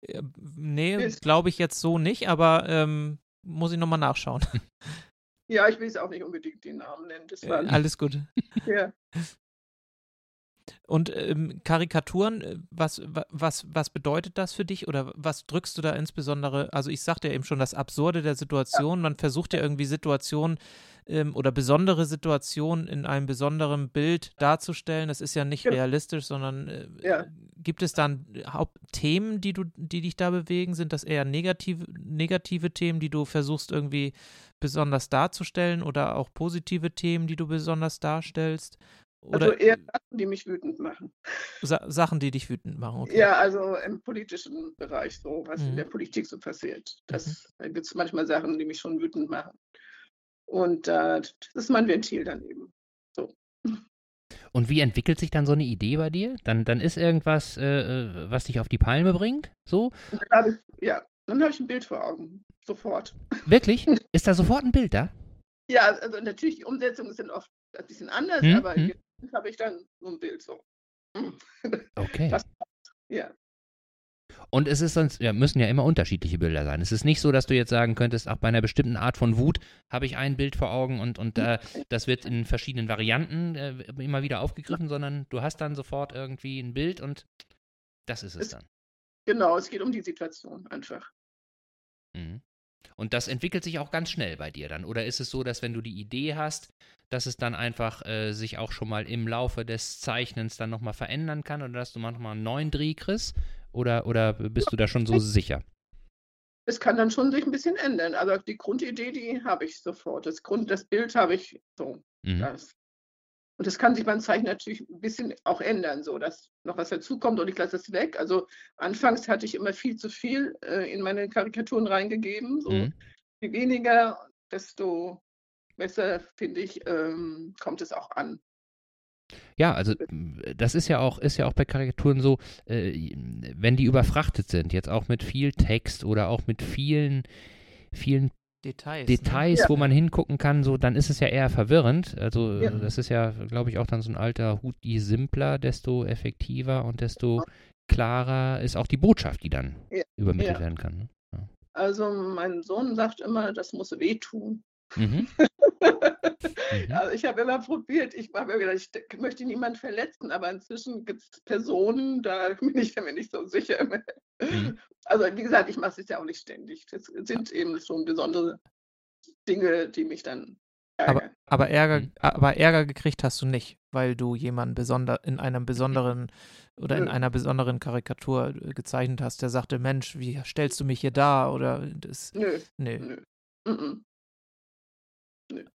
Äh, nee, glaube ich jetzt so nicht, aber ähm, muss ich nochmal nachschauen. Ja, ich will es auch nicht unbedingt den Namen nennen. War, Alles gut. Ja. Und ähm, Karikaturen, äh, was, was, was bedeutet das für dich oder was drückst du da insbesondere? Also ich sagte ja eben schon das Absurde der Situation. Man versucht ja irgendwie Situationen ähm, oder besondere Situationen in einem besonderen Bild darzustellen. Das ist ja nicht ja. realistisch, sondern äh, ja. gibt es dann Hauptthemen, die du, die dich da bewegen? Sind das eher negative, negative Themen, die du versuchst irgendwie besonders darzustellen oder auch positive Themen, die du besonders darstellst? Oder also eher Sachen, die mich wütend machen. Sa Sachen, die dich wütend machen, okay. Ja, also im politischen Bereich so, was mhm. in der Politik so passiert. Das, mhm. Da gibt es manchmal Sachen, die mich schon wütend machen. Und äh, das ist mein Ventil dann eben. So. Und wie entwickelt sich dann so eine Idee bei dir? Dann, dann ist irgendwas, äh, äh was dich auf die Palme bringt, so? Dann ich, ja, dann habe ich ein Bild vor Augen, sofort. Wirklich? Ist da sofort ein Bild da? Ja, also natürlich, die Umsetzungen sind oft ein bisschen anders, hm, aber hm habe ich dann so ein Bild so. Okay. Das, ja. Und es ist sonst, ja, müssen ja immer unterschiedliche Bilder sein. Es ist nicht so, dass du jetzt sagen könntest, auch bei einer bestimmten Art von Wut habe ich ein Bild vor Augen und, und äh, das wird in verschiedenen Varianten äh, immer wieder aufgegriffen, sondern du hast dann sofort irgendwie ein Bild und das ist es, es dann. Genau, es geht um die Situation einfach. Mhm. Und das entwickelt sich auch ganz schnell bei dir dann. Oder ist es so, dass wenn du die Idee hast, dass es dann einfach äh, sich auch schon mal im Laufe des Zeichnens dann nochmal verändern kann oder dass du manchmal einen neuen Dreh kriegst? Oder, oder bist du da schon so sicher? Es kann dann schon sich ein bisschen ändern, aber die Grundidee, die habe ich sofort. Das Grund, das Bild habe ich so. Mhm. Das. Und das kann sich beim Zeichen natürlich ein bisschen auch ändern, so dass noch was dazukommt und ich lasse es weg. Also anfangs hatte ich immer viel zu viel äh, in meine Karikaturen reingegeben. So mhm. Je weniger, desto besser, finde ich, ähm, kommt es auch an. Ja, also das ist ja auch, ist ja auch bei Karikaturen so, äh, wenn die überfrachtet sind, jetzt auch mit viel Text oder auch mit vielen, vielen Details, Details ne? wo man hingucken kann, so, dann ist es ja eher verwirrend. Also ja. das ist ja, glaube ich, auch dann so ein alter Hut, je simpler, desto effektiver und desto klarer ist auch die Botschaft, die dann Ja, übermittelt ja. werden kann. Ne? Ja. Also mein Sohn sagt immer, das muss wehtun. Mhm. Mhm. Also ich habe immer probiert, ich habe mir gedacht, ich möchte niemanden verletzen, aber inzwischen gibt es Personen, da bin ich mir nicht so sicher. Mhm. Also wie gesagt, ich mache es ja auch nicht ständig. Das sind eben schon besondere Dinge, die mich dann Aber, ärgern. aber, Ärger, Mhm. aber Ärger gekriegt hast du nicht, weil du jemanden besonder, in einem besonderen oder in Nö. einer besonderen Karikatur äh, gezeichnet hast, der sagte, Mensch, wie stellst du mich hier dar? Oder das, Nö, nee. nö. Mhm.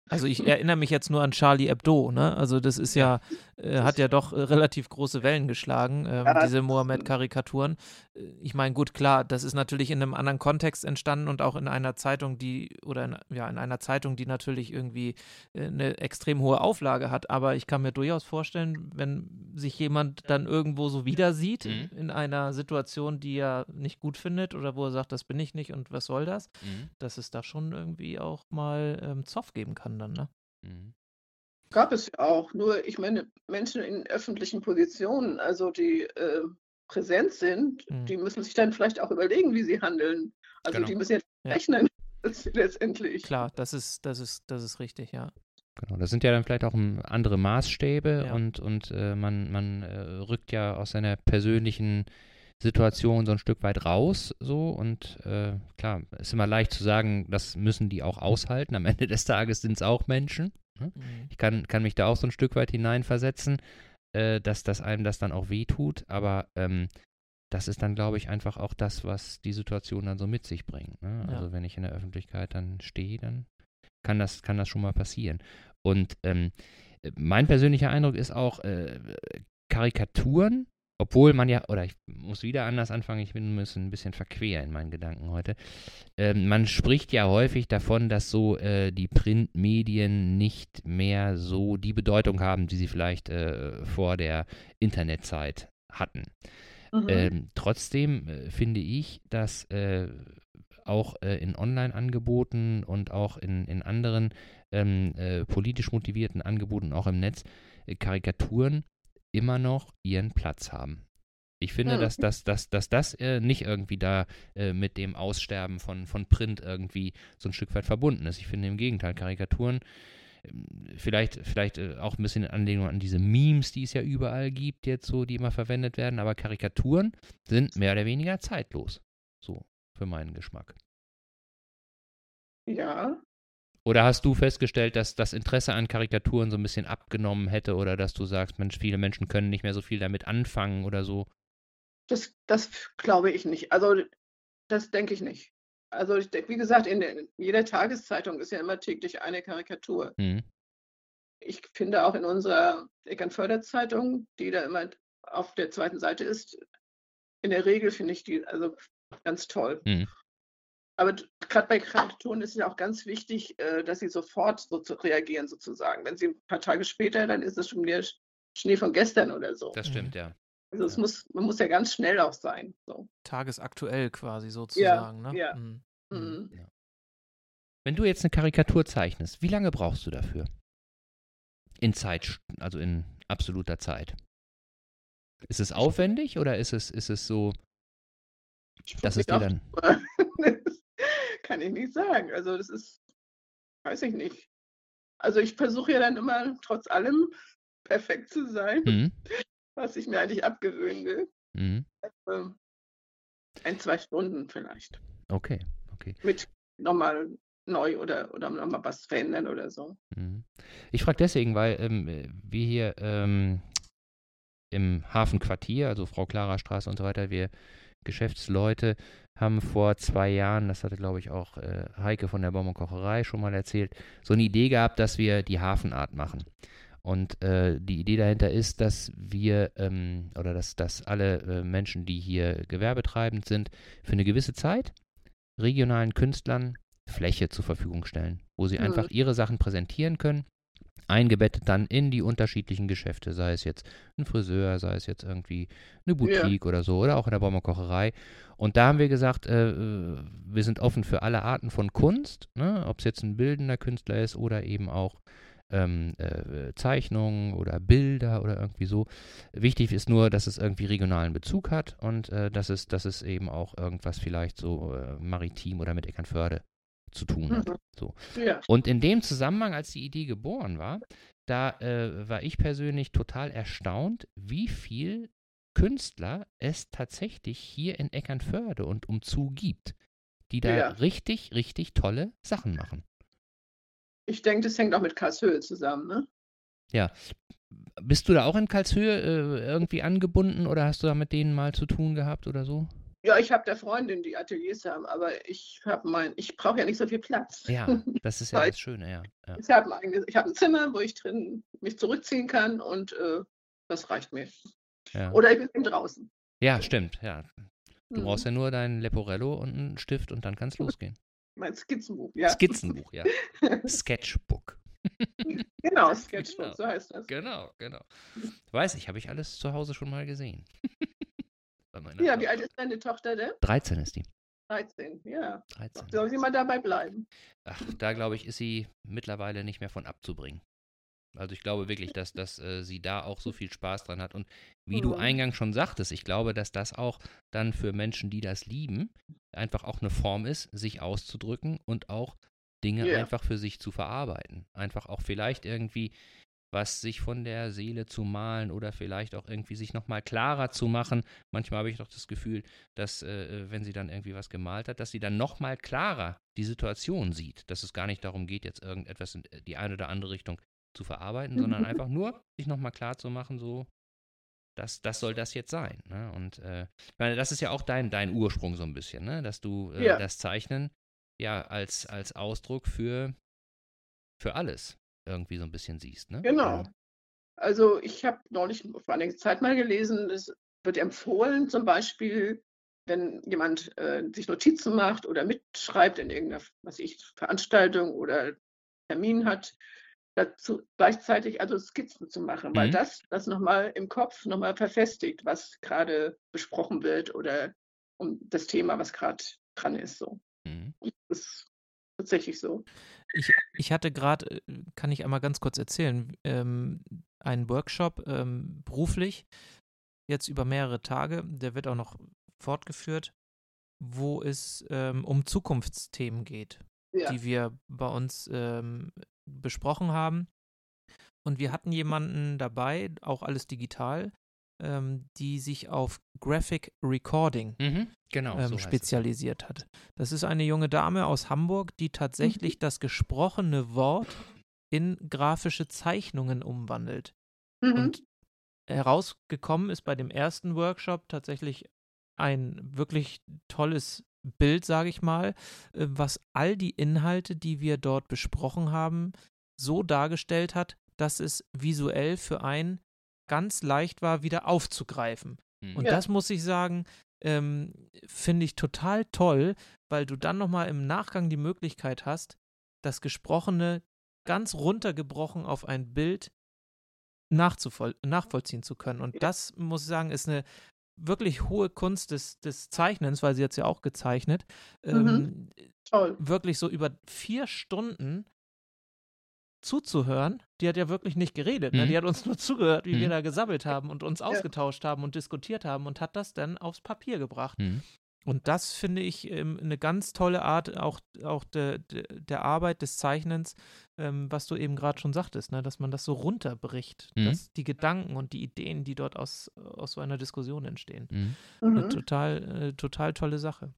Also ich erinnere mich jetzt nur an Charlie Hebdo, ne? Also das ist ja, äh, hat ja doch äh, relativ große Wellen geschlagen, ähm, Ja, diese Mohammed-Karikaturen. Äh, Ich meine, gut, klar, das ist natürlich in einem anderen Kontext entstanden und auch in einer Zeitung, die, oder in, ja, in einer Zeitung, die natürlich irgendwie äh, eine extrem hohe Auflage hat. Aber ich kann mir durchaus vorstellen, wenn sich jemand dann irgendwo so wieder sieht Mhm. in einer Situation, die er nicht gut findet oder wo er sagt, das bin ich nicht und was soll das, Mhm. dass es da schon irgendwie auch mal ähm, Zoff geben kann dann, ne? Mhm. Gab es ja auch. Nur, ich meine, Menschen in öffentlichen Positionen, also die äh, präsent sind, Mhm. die müssen sich dann vielleicht auch überlegen, wie sie handeln. Also Genau. die müssen ja Ja. rechnen letztendlich. Klar, das ist, das ist, das ist richtig, ja. Genau, das sind ja dann vielleicht auch ähm, andere Maßstäbe Ja. und, und äh, man, man äh, rückt ja aus seiner persönlichen Situation so ein Stück weit raus, so und äh, klar, ist immer leicht zu sagen, das müssen die auch aushalten. Am Ende des Tages sind es auch Menschen. Mhm. Ich kann, kann mich da auch so ein Stück weit hineinversetzen, äh, dass, dass einem das dann auch wehtut, aber ähm, das ist dann, glaube ich, einfach auch das, was die Situation dann so mit sich bringt. Ne? Ja. Also wenn ich in der Öffentlichkeit dann stehe, dann kann das, kann das schon mal passieren. Und ähm, mein persönlicher Eindruck ist auch äh, Karikaturen, obwohl man ja, oder ich muss wieder anders anfangen, ich bin ein bisschen, verquer in meinen Gedanken heute. Ähm, man spricht ja häufig davon, dass so äh, die Printmedien nicht mehr so die Bedeutung haben, die sie vielleicht äh, vor der Internetzeit hatten. Mhm. Ähm, trotzdem äh, finde ich, dass äh, auch äh, in Online-Angeboten und auch in, in anderen ähm, äh, politisch motivierten Angeboten, auch im Netz, Karikaturen immer noch ihren Platz haben. Ich finde, Hm. dass, dass, dass, dass das äh, nicht irgendwie da äh, mit dem Aussterben von, von Print irgendwie so ein Stück weit verbunden ist. Ich finde im Gegenteil, Karikaturen, ähm, vielleicht, vielleicht äh, auch ein bisschen in Anlehnung an diese Memes, die es ja überall gibt, jetzt so, die immer verwendet werden, aber Karikaturen sind mehr oder weniger zeitlos. So, für meinen Geschmack. ja, Oder hast du festgestellt, dass das Interesse an Karikaturen so ein bisschen abgenommen hätte oder dass du sagst, Mensch, viele Menschen können nicht mehr so viel damit anfangen oder so? das, das glaube ich nicht. Also das denke ich nicht. Also ich wie gesagt, in, der- in jeder Tageszeitung ist ja immer täglich eine Karikatur. Hm. Ich finde auch in unserer Eckernförder-Zeitung, die da immer auf der zweiten Seite ist, in der Regel finde ich die also ganz toll. Mhm. Aber gerade bei Karikaturen ist es ja auch ganz wichtig, äh, dass sie sofort so zu reagieren sozusagen. Wenn sie ein paar Tage später, dann ist es schon wieder Sch- Schnee von gestern oder so. Das stimmt, ja. Also es ja. muss, man muss ja ganz schnell auch sein. So. Tagesaktuell quasi sozusagen, ne? ja. Mhm. Mhm. Wenn du jetzt eine Karikatur zeichnest, wie lange brauchst du dafür? In Zeit, also in absoluter Zeit. Ist es aufwendig oder ist es, ist es so, dass es dir dann. Kann ich nicht sagen. Also das ist, weiß ich nicht. Also ich versuche ja dann immer trotz allem perfekt zu sein, Hm, was ich mir eigentlich abgewöhnen will. hm, Ähm, Ein, zwei Stunden vielleicht. okay, okay. Mit nochmal neu oder, oder nochmal was verändern oder so. Mhm. Ich frage deswegen, weil ähm, äh, wir hier ähm, im Hafenquartier, also Frau Clara Straße und so weiter, wir Geschäftsleute haben vor zwei Jahren, das hatte glaube ich auch äh, Heike von der Baum und Kocherei schon mal erzählt, so eine Idee gehabt, dass wir die Hafenart machen. Und äh, die Idee dahinter ist, dass wir ähm, oder dass, dass alle äh, Menschen, die hier gewerbetreibend sind, für eine gewisse Zeit regionalen Künstlern Fläche zur Verfügung stellen, wo sie Mhm. einfach ihre Sachen präsentieren können, eingebettet dann in die unterschiedlichen Geschäfte, sei es jetzt ein Friseur, sei es jetzt irgendwie eine Boutique oder so, oder auch in der Baumerkocherei. Und da haben wir gesagt, äh, äh, wir sind offen für alle Arten von Kunst, ne? ob es jetzt ein bildender Künstler ist oder eben auch ähm, äh, Zeichnungen oder Bilder oder irgendwie so. Wichtig ist nur, dass es irgendwie regionalen Bezug hat und äh, dass, es, dass es eben auch irgendwas vielleicht so äh, maritim oder mit Eckernförde zu tun hat. Mhm. So. Ja. Und in dem Zusammenhang, als die Idee geboren war, da äh, war ich persönlich total erstaunt, wie viel Künstler es tatsächlich hier in Eckernförde und umzu gibt, die da Ja. richtig, richtig tolle Sachen machen. Ich denke, das hängt auch mit Karlshöhe zusammen, ne? Bist du da auch in Karlshöhe äh, irgendwie angebunden oder hast du da mit denen mal zu tun gehabt oder so? Ja, ich habe da Freundinnen, die Ateliers haben, aber ich habe mein, ich brauche ja nicht so viel Platz. Ja, das ist ja das Schöne, ja. ja. Ich habe ein, ich hab ein Zimmer, wo ich drin mich zurückziehen kann und äh, das reicht mir. Ja, Oder ich bin eben draußen. ja stimmt, ja. Du Hm. brauchst ja nur dein Leporello und einen Stift und dann kann es losgehen. Mein Skizzenbuch, ja. Skizzenbuch, ja. Sketchbook. Genau, Sketchbook, Genau. so heißt das. Genau, genau. Weiß ich, habe ich alles zu Hause schon mal gesehen. Ja, wie alt ist deine Tochter denn? 13 ist die. 13, ja. 13. Soll sie mal dabei bleiben? Ach, da glaube ich, ist sie mittlerweile nicht mehr von abzubringen. Also ich glaube wirklich, dass, dass äh, sie da auch so viel Spaß dran hat. Und wie du Mhm. eingangs schon sagtest, ich glaube, dass das auch dann für Menschen, die das lieben, einfach auch eine Form ist, sich auszudrücken und auch Dinge Ja. einfach für sich zu verarbeiten. Einfach auch vielleicht irgendwie was sich von der Seele zu malen oder vielleicht auch irgendwie sich nochmal klarer zu machen. Manchmal habe ich doch das Gefühl, dass äh, wenn sie dann irgendwie was gemalt hat, dass sie dann nochmal klarer die Situation sieht. Dass es gar nicht darum geht, jetzt irgendetwas in die eine oder andere Richtung zu verarbeiten, sondern einfach nur sich nochmal klar zu machen, so, das, das soll das jetzt sein. Ne? Und äh, ich meine, das ist ja auch dein, dein Ursprung so ein bisschen, ne? dass du äh, Ja. das Zeichnen ja als, als Ausdruck für, für alles irgendwie so ein bisschen siehst. Ne? Genau. Also ich habe neulich vor einiger Zeit mal gelesen, es wird empfohlen, zum Beispiel, wenn jemand äh, sich Notizen macht oder mitschreibt in irgendeiner was ich, Veranstaltung oder Termin hat, dazu gleichzeitig also Skizzen zu machen, weil Mhm. das das nochmal im Kopf nochmal verfestigt, was gerade besprochen wird oder um das Thema, was gerade dran ist. So. Mhm. Das ist tatsächlich so. Ich, ich hatte gerade, äh, kann ich einmal ganz kurz erzählen, ähm, einen Workshop ähm, beruflich, jetzt über mehrere Tage, der wird auch noch fortgeführt, wo es ähm, um Zukunftsthemen geht, Ja. die wir bei uns ähm, besprochen haben. Und wir hatten jemanden dabei, auch alles digital, ähm, die sich auf Graphic Recording Mhm. Genau. ähm, so spezialisiert hat. Das ist eine junge Dame aus Hamburg, die tatsächlich das gesprochene Wort in grafische Zeichnungen umwandelt. Mhm. Und herausgekommen ist bei dem ersten Workshop tatsächlich ein wirklich tolles Bild, sage ich mal, äh, was all die Inhalte, die wir dort besprochen haben, so dargestellt hat, dass es visuell für einen ganz leicht war, wieder aufzugreifen. Mhm. Und Ja. das muss ich sagen, ähm, finde ich total toll, weil du dann nochmal im Nachgang die Möglichkeit hast, das Gesprochene ganz runtergebrochen auf ein Bild nachzuvoll nachvollziehen zu können. Und Ja. das, muss ich sagen, ist eine wirklich hohe Kunst des, des Zeichnens, weil sie jetzt ja auch gezeichnet. Mhm. Ähm, Toll. wirklich so über vier Stunden zuzuhören. Die hat ja wirklich nicht geredet. Ne? Mhm. Die hat uns nur zugehört, wie wir Mhm. da gesabbelt haben und uns ausgetauscht haben und diskutiert haben und hat das dann aufs Papier gebracht. Mhm. Und das finde ich ähm, eine ganz tolle Art auch, auch de, de, der Arbeit des Zeichnens, ähm, was du eben gerade schon sagtest, ne? dass man das so runterbricht, Mhm. dass die Gedanken und die Ideen, die dort aus, aus so einer Diskussion entstehen. Mhm. Eine total, äh, total tolle Sache.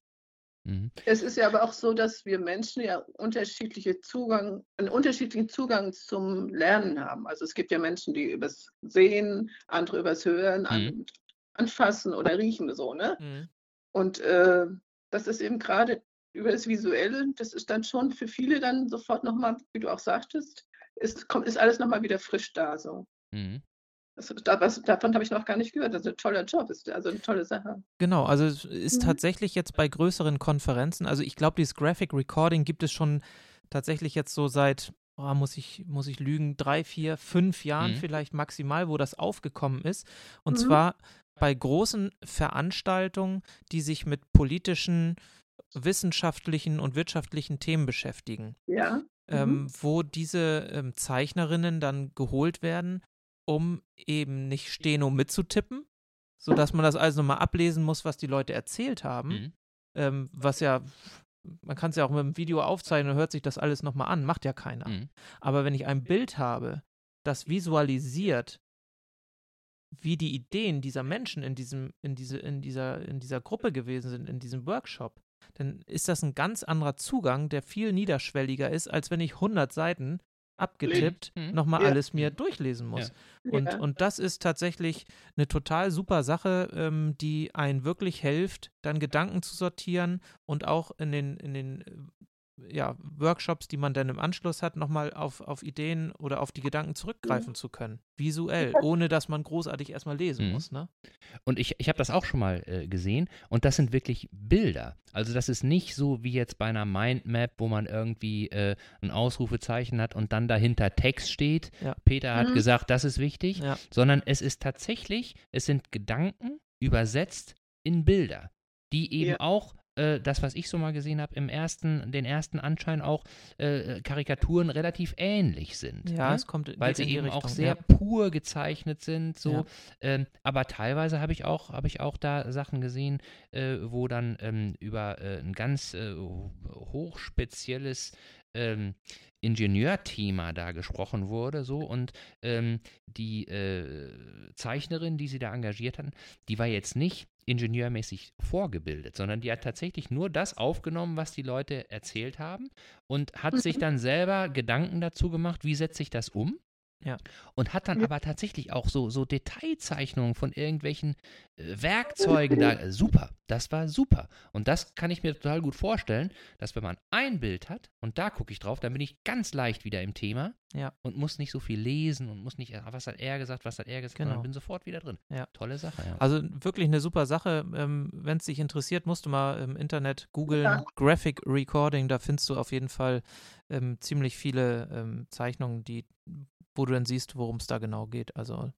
Mhm. Es ist ja aber auch so, dass wir Menschen ja unterschiedliche Zugang, einen unterschiedlichen Zugang zum Lernen haben. Also es gibt ja Menschen, die übers Sehen, andere übers Hören, an, anfassen oder riechen so, ne? Mhm. Und äh, das ist eben gerade über das Visuelle, das ist dann schon für viele dann sofort nochmal, wie du auch sagtest, ist, kommt, ist alles nochmal wieder frisch da. So. Mhm. Das, da, was, davon habe ich noch gar nicht gehört. Das ist ein toller Job, ist also eine tolle Sache. Genau, also es ist Mhm. tatsächlich jetzt bei größeren Konferenzen, also ich glaube, dieses Graphic Recording gibt es schon tatsächlich jetzt so seit, oh, muss ich, muss ich lügen, drei, vier, fünf Jahren Mhm. vielleicht maximal, wo das aufgekommen ist. Und Mhm. zwar bei großen Veranstaltungen, die sich mit politischen, wissenschaftlichen und wirtschaftlichen Themen beschäftigen. Ja. ähm, Mhm. wo diese ähm, Zeichnerinnen dann geholt werden, um eben nicht Steno mitzutippen, sodass man das also nochmal ablesen muss, was die Leute erzählt haben. Mhm. Ähm, was ja, man kann es ja auch mit dem Video aufzeichnen und hört sich das alles nochmal an, macht ja keiner. Mhm. Aber wenn ich ein Bild habe, das visualisiert, wie die Ideen dieser Menschen in diesem, in diese, in dieser, in dieser Gruppe gewesen sind, in diesem Workshop, dann ist das ein ganz anderer Zugang, der viel niederschwelliger ist, als wenn ich 100 Seiten abgetippt Mhm. nochmal Ja. alles mir durchlesen muss. Und, Ja. und das ist tatsächlich eine total super Sache, ähm, die einen wirklich hilft, dann Gedanken zu sortieren und auch in den, in den ja, Workshops, die man dann im Anschluss hat, nochmal auf, auf Ideen oder auf die Gedanken zurückgreifen zu können. Visuell, ohne dass man großartig erstmal lesen Mhm. muss. Ne? Und ich, ich habe das auch schon mal äh, gesehen und das sind wirklich Bilder. Also das ist nicht so wie jetzt bei einer Mindmap, wo man irgendwie äh, ein Ausrufezeichen hat und dann dahinter Text steht. Ja. Peter hat Mhm. gesagt, das ist wichtig, Ja. sondern es ist tatsächlich, es sind Gedanken übersetzt in Bilder, die eben Ja. auch äh, das, was ich so mal gesehen habe, im ersten, den ersten Anschein auch äh, Karikaturen relativ ähnlich sind. Ja, ne? es kommt weil sie eben auch Richtung, sehr ja. pur gezeichnet sind, so. Ja. Ähm, aber teilweise habe ich auch, habe ich auch da Sachen gesehen, äh, wo dann ähm, über äh, ein ganz äh, hochspezielles ähm, Ingenieurthema da gesprochen wurde, so und ähm, die äh, Zeichnerin, die sie da engagiert hatten, die war jetzt nicht ingenieurmäßig vorgebildet, sondern die hat tatsächlich nur das aufgenommen, was die Leute erzählt haben und hat sich Mhm. dann selber Gedanken dazu gemacht, wie setze ich das um Ja. und hat dann Ja. aber tatsächlich auch so, so Detailzeichnungen von irgendwelchen äh, Werkzeugen da. Äh, super, das war super. Und das kann ich mir total gut vorstellen, dass wenn man ein Bild hat und da gucke ich drauf, dann bin ich ganz leicht wieder im Thema Ja. und muss nicht so viel lesen und muss nicht, äh, was hat er gesagt, was hat er gesagt, Genau. sondern bin sofort wieder drin. Ja. Tolle Sache, ja. Also wirklich eine super Sache. Ähm, Wenn es dich interessiert, musst du mal im Internet googeln, Ja. Graphic Recording, da findest du auf jeden Fall ähm, ziemlich viele ähm, Zeichnungen, die, wo du dann siehst, worum es da genau geht. Also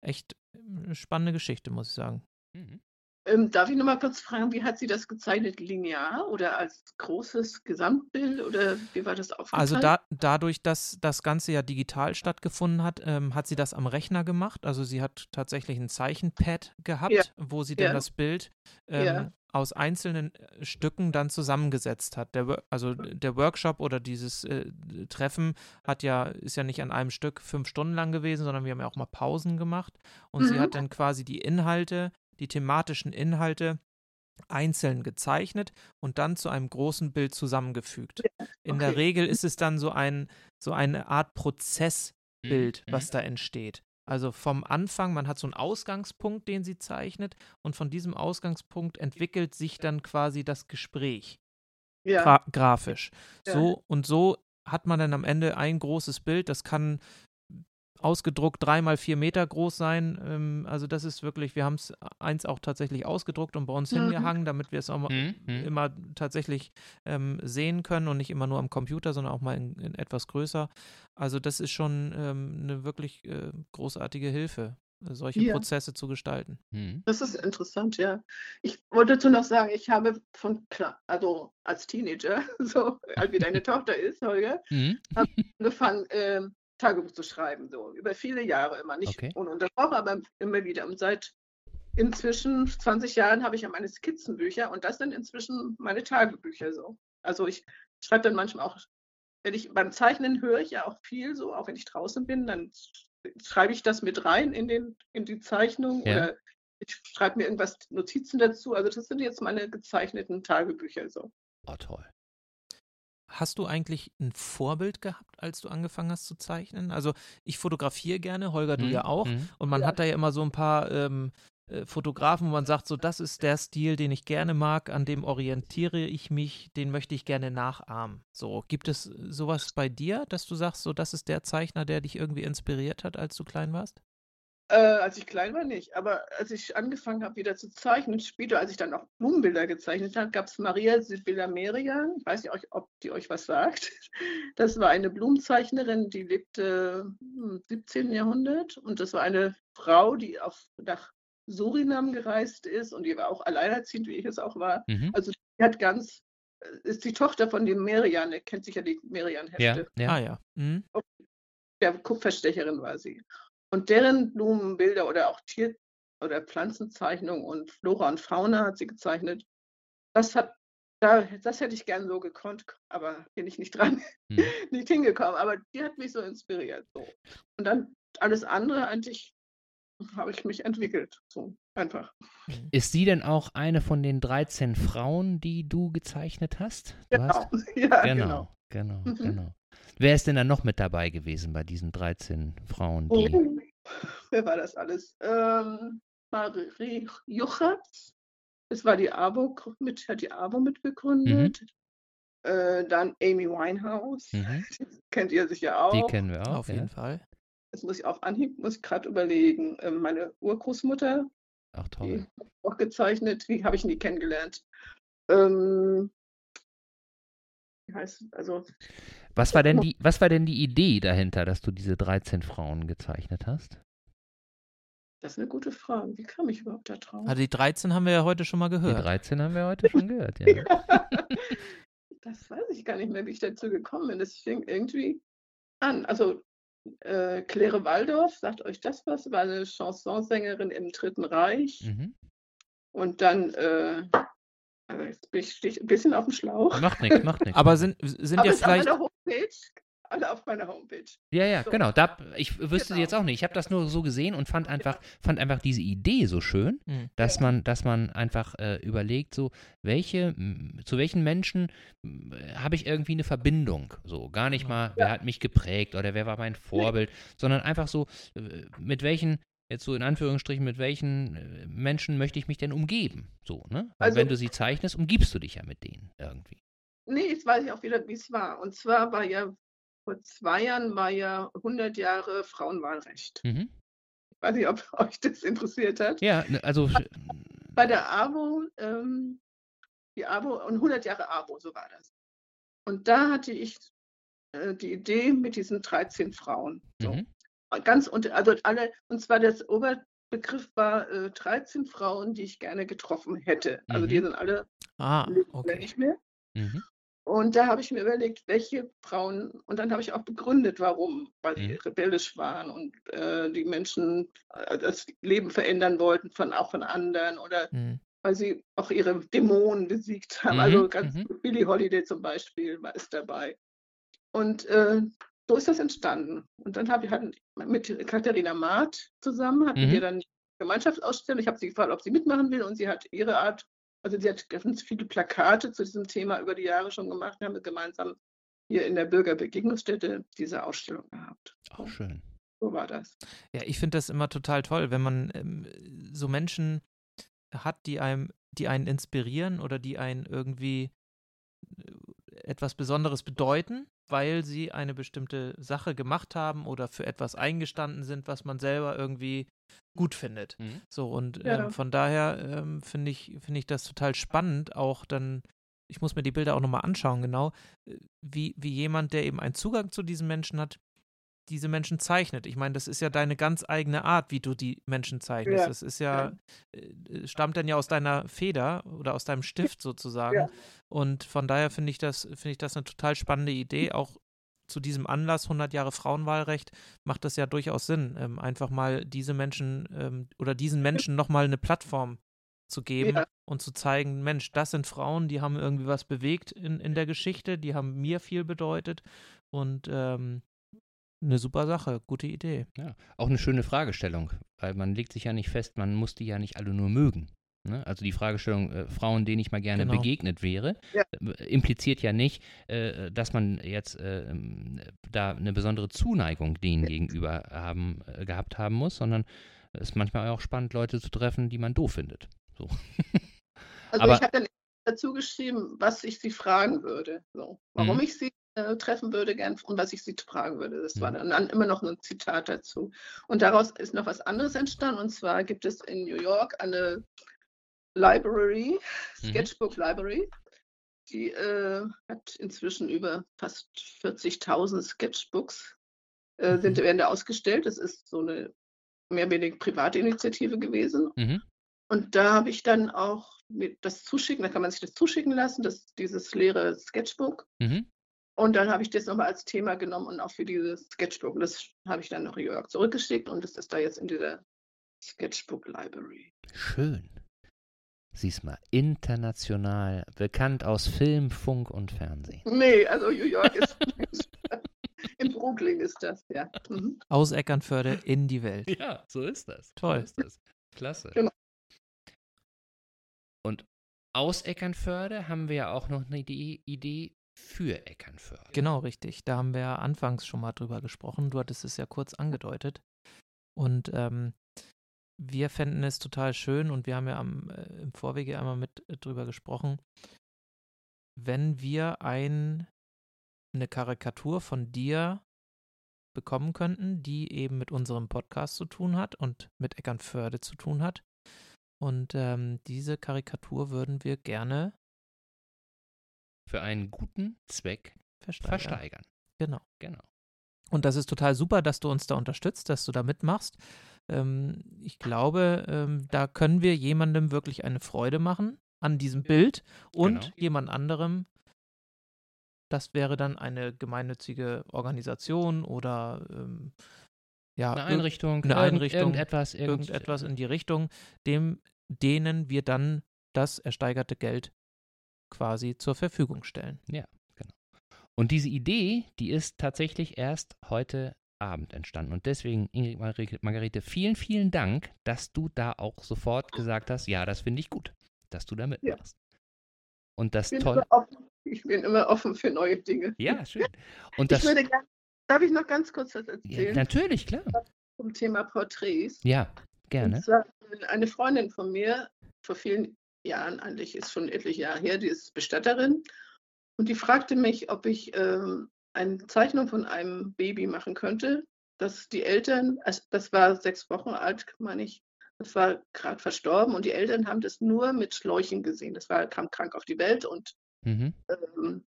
echt äh, spannende Geschichte, muss ich sagen. Mhm. Ähm, darf ich noch mal kurz fragen, wie hat sie das gezeichnet? Linear oder als großes Gesamtbild oder wie war das aufgeteilt? Also da, dadurch, dass das Ganze ja digital stattgefunden hat, ähm, hat sie das am Rechner gemacht. Also sie hat tatsächlich ein Zeichenpad gehabt, Ja. wo sie dann Ja. das Bild ähm, Ja. aus einzelnen äh, Stücken dann zusammengesetzt hat. Der, also der Workshop oder dieses äh, Treffen hat ja, ist ja nicht an einem Stück fünf Stunden lang gewesen, sondern wir haben ja auch mal Pausen gemacht. Und sie Mhm. hat dann quasi die Inhalte, die thematischen Inhalte einzeln gezeichnet und dann zu einem großen Bild zusammengefügt. In der okay. Regel ist es dann so ein so eine Art Prozessbild, Mhm. was da entsteht. Also vom Anfang, man hat so einen Ausgangspunkt, den sie zeichnet, und von diesem Ausgangspunkt entwickelt sich dann quasi das Gespräch ja. gra grafisch. Ja. So und so hat man dann am Ende ein großes Bild, das kann ausgedruckt drei mal vier Meter groß sein. Ähm, also das ist wirklich, wir haben es eins auch tatsächlich ausgedruckt und bei uns Mhm. hingehangen, damit wir es auch Mhm. Mhm. immer tatsächlich ähm, sehen können und nicht immer nur am Computer, sondern auch mal in, in etwas größer. Also das ist schon ähm, eine wirklich äh, großartige Hilfe, solche Ja. Prozesse zu gestalten. Mhm. Das ist interessant, ja. Ich wollte dazu noch sagen, ich habe von, klar, also als Teenager, so alt wie deine Tochter ist, Holger, Mhm. angefangen, ähm, Tagebuch zu schreiben, so über viele Jahre immer, nicht Okay. ohne Unterbrochen, aber immer wieder. Und seit inzwischen 20 Jahren habe ich ja meine Skizzenbücher und das sind inzwischen meine Tagebücher so. Also ich schreibe dann manchmal auch, wenn ich beim Zeichnen höre ich ja auch viel so, auch wenn ich draußen bin, dann schreibe ich das mit rein in, den, in die Zeichnung Ja. oder ich schreibe mir irgendwas Notizen dazu. Also das sind jetzt meine gezeichneten Tagebücher so. Oh, toll. Hast du eigentlich ein Vorbild gehabt, als du angefangen hast zu zeichnen? Also ich fotografiere gerne, Holger, du Mhm. ja auch. Mhm. Und man Ja. hat da ja immer so ein paar ähm, äh, Fotografen, wo man sagt, so das ist der Stil, den ich gerne mag, an dem orientiere ich mich, den möchte ich gerne nachahmen. So, gibt es sowas bei dir, dass du sagst, so das ist der Zeichner, der dich irgendwie inspiriert hat, als du klein warst? Äh, als ich klein war nicht, aber als ich angefangen habe wieder zu zeichnen, später, als ich dann auch Blumenbilder gezeichnet habe, gab es Maria Sibylla Merian. Ich weiß nicht, ob die euch was sagt. Das war eine Blumenzeichnerin, die lebte im 17. Jahrhundert und das war eine Frau, die auf, nach Surinam gereist ist und die war auch alleinerziehend, wie ich es auch war. Mhm. Also die hat ganz ist die Tochter von dem Merian, er kennt sich ja die Merian-Hefte. Ja, ja. Ah ja. Mhm. Der Kupferstecherin war sie. Und deren Blumenbilder oder auch Tier- oder Pflanzenzeichnungen und Flora und Fauna hat sie gezeichnet. Das hat, da, das hätte ich gern so gekonnt, aber bin ich nicht dran, Hm. nicht hingekommen. Aber die hat mich so inspiriert. So. Und dann alles andere eigentlich habe ich mich entwickelt. So einfach. Ist sie denn auch eine von den 13 Frauen, die du gezeichnet hast? Du Genau. hast Ja, genau, genau, Mhm. genau. Wer ist denn da noch mit dabei gewesen bei diesen 13 Frauen, die Oh, wer war das alles? Ähm, Marie Juchatz, das war die AWO, mit, hat die AWO mitbegründet. Äh, dann Amy Winehouse, Mhm. kennt ihr sicher auch. Die kennen wir auch. Auf ja. jeden Fall. Das muss ich auf Anhieb, muss ich gerade überlegen. Ähm, meine Urgroßmutter, Ach die toll. hat auch gezeichnet, wie habe ich nie kennengelernt. Ähm, heißt, also Was war denn die, was war denn die Idee dahinter, dass du diese 13 Frauen gezeichnet hast? das ist eine gute Frage. Wie kam ich überhaupt da drauf? Also die 13 haben wir ja heute schon mal Die gehört. 13 haben wir heute schon gehört, ja. das weiß ich gar nicht mehr, wie ich dazu gekommen bin. Das fing irgendwie an. Also äh, Claire Waldorf, sagt euch das was? War eine Chansonsängerin im Dritten Reich. Mhm. Und dann, äh, also jetzt bin ich ein bisschen auf dem Schlauch. Macht nichts, macht nichts. Aber sind, sind Aber ja ist auf vielleicht. meiner Homepage. Alle auf meiner Homepage. Ja, ja, So. genau. Da, ich wüsste Genau. jetzt auch nicht. Ich habe das nur so gesehen und fand einfach, fand einfach diese Idee so schön, Mhm. dass Ja. man, dass man einfach äh, überlegt, so welche, zu welchen Menschen m, habe ich irgendwie eine Verbindung. So gar nicht Ja. mal, wer hat mich geprägt oder wer war mein Vorbild, sondern einfach so, äh, mit welchen Jetzt so in Anführungsstrichen, mit welchen äh, Menschen möchte ich mich denn umgeben? So, ne? Weil Also- wenn du sie zeichnest, umgibst du dich ja mit denen irgendwie. Nee, jetzt weiß ich auch wieder, wie es war. Und zwar war ja, vor zwei Jahren war ja 100 Jahre Frauenwahlrecht. Mhm. Ich weiß nicht, ob euch das interessiert hat. Ja, ne, also Bei der AWO, ähm, die AWO und 100 Jahre AWO, so war das. Und da hatte ich äh, die Idee mit diesen 13 Frauen. So. mhm. Ganz unter, also alle, und zwar das Oberbegriff war äh, 13 Frauen, die ich gerne getroffen hätte. Also die Mhm. sind alle Ah, okay. nicht mehr. Mhm. Und da habe ich mir überlegt, welche Frauen, und dann habe ich auch begründet, warum, weil sie Mhm. rebellisch waren und äh, die Menschen äh, das Leben verändern wollten, von, auch von anderen oder Mhm. weil sie auch ihre Dämonen besiegt haben. Mhm, Also ganz mhm. Billie Holiday zum Beispiel war ist dabei. Und äh, so ist das entstanden. Und dann habe ich halt mit Katharina Maat zusammen, hatten Mhm. wir dann eine Gemeinschaftsausstellung. Ich habe sie gefragt, ob sie mitmachen will und sie hat ihre Art, also sie hat ganz viele Plakate zu diesem Thema über die Jahre schon gemacht. Wir haben gemeinsam hier in der Bürgerbegegnungsstätte diese Ausstellung gehabt. Auch schön. So war das. Ja, ich finde das immer total toll, wenn man ähm, so Menschen hat, die einem, die einen inspirieren oder die einen irgendwie äh, etwas Besonderes bedeuten, weil sie eine bestimmte Sache gemacht haben oder für etwas eingestanden sind, was man selber irgendwie gut findet. Mhm. So, und Ja. ähm, von daher ähm, finde ich, finde ich das total spannend, auch dann, ich muss mir die Bilder auch nochmal anschauen, genau, äh, wie, wie jemand, der eben einen Zugang zu diesen Menschen hat, diese Menschen zeichnet. Ich meine, das ist ja deine ganz eigene Art, wie du die Menschen zeichnest. Ja. Das ist ja, äh, stammt dann ja aus deiner Feder oder aus deinem Stift sozusagen. Ja. Und von daher finde ich das, finde ich das eine total spannende Idee. Auch zu diesem Anlass 100 Jahre Frauenwahlrecht macht das ja durchaus Sinn, ähm, einfach mal diese Menschen ähm, oder diesen Menschen nochmal eine Plattform zu geben Ja. und zu zeigen, Mensch, das sind Frauen, die haben irgendwie was bewegt in, in der Geschichte, die haben mir viel bedeutet und ähm, eine super Sache, gute Idee. Ja, auch eine schöne Fragestellung, weil man legt sich ja nicht fest, man muss die ja nicht alle nur mögen. Ne? Also die Fragestellung, äh, Frauen, denen ich mal gerne Genau. begegnet wäre, Ja. äh, impliziert ja nicht, äh, dass man jetzt äh, ähm, da eine besondere Zuneigung denen gegenüber haben, äh, gehabt haben muss, sondern es ist manchmal auch spannend, Leute zu treffen, die man doof findet. So. Also Aber- ich habe dann dazu geschrieben, was ich sie fragen würde. So, warum Mhm. ich sie äh, treffen würde gern und was ich sie fragen würde. Das war Mhm. dann, immer noch ein Zitat dazu. Und daraus ist noch was anderes entstanden. Und zwar gibt es in New York eine Library, Mhm. Sketchbook Library. Die äh, hat inzwischen über fast 40.000 Sketchbooks, äh, sind, Mhm. werden da ausgestellt. Das ist so eine mehr oder weniger private Initiative gewesen. Mhm. Und da habe ich dann auch das zuschicken, dann kann man sich das zuschicken lassen, das, dieses leere Sketchbook. Mhm. Und dann habe ich das nochmal als Thema genommen und auch für dieses Sketchbook. Das habe ich dann nach New York zurückgeschickt und das ist da jetzt in dieser Sketchbook Library. Schön. Siehst mal, international, bekannt aus Film, Funk und Fernsehen. Nee, also New York ist. in Brooklyn ist das, ja. Mhm. Aus Eckernförde in die Welt. Ja, so ist das. Toll. So ist das. Klasse. Genau. Und aus Eckernförde haben wir ja auch noch eine Idee, Idee für Eckernförde. Genau, richtig. Da haben wir anfangs schon mal drüber gesprochen. Du hattest es ja kurz angedeutet. Und ähm, wir fänden es total schön und wir haben ja am, äh, im Vorwege einmal mit äh, drüber gesprochen, wenn wir ein, eine Karikatur von dir bekommen könnten, die eben mit unserem Podcast zu tun hat und mit Eckernförde zu tun hat. Und ähm, diese Karikatur würden wir gerne Für einen guten Zweck versteigern. versteigern. Genau. Genau. Und das ist total super, dass du uns da unterstützt, dass du da mitmachst. Ähm, ich glaube, ähm, da können wir jemandem wirklich eine Freude machen an diesem Bild und Genau. jemand anderem. Das wäre dann eine gemeinnützige Organisation oder ähm, ja, Eine Einrichtung, eine Einrichtung, irgendetwas, irgend- irgendetwas in die Richtung, dem, denen wir dann das ersteigerte Geld quasi zur Verfügung stellen. Und diese Idee, die ist tatsächlich erst heute Abend entstanden. Und deswegen, Ingrid Margarete, vielen, vielen Dank, dass du da auch sofort gesagt hast, ja, das finde ich gut, dass du da mitmachst. Und das Ich bin, toll. immer offen, ich bin immer offen für neue Dinge. Ja, schön. Und Ich das, würde gerne, darf ich noch ganz kurz was ja, erzählen natürlich, klar. zum Thema Porträts? Ja, gerne. Und zwar eine Freundin von mir, vor vielen Jahren, eigentlich ist schon etliche Jahre her, die ist Bestatterin. Und die fragte mich, ob ich ähm, eine Zeichnung von einem Baby machen könnte, das die Eltern, also das war sechs Wochen alt, meine ich, das war gerade verstorben und die Eltern haben das nur mit Schläuchen gesehen. Das war, kam krank auf die Welt und Mhm. ähm,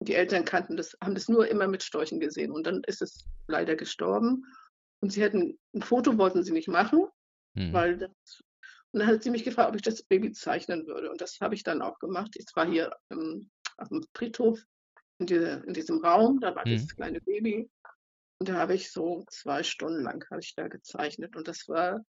die Eltern kannten das, haben das nur immer mit Schläuchen gesehen und dann ist es leider gestorben. Und sie hätten ein Foto wollten sie nicht machen, Mhm. weil das, und dann hat sie mich gefragt, ob ich das Baby zeichnen würde. Und das habe ich dann auch gemacht. Ich war hier ähm, auf dem Friedhof in, diese, in diesem Raum, da war Mhm. dieses kleine Baby. Und da habe ich so zwei Stunden lang habe ich da gezeichnet. Und das war,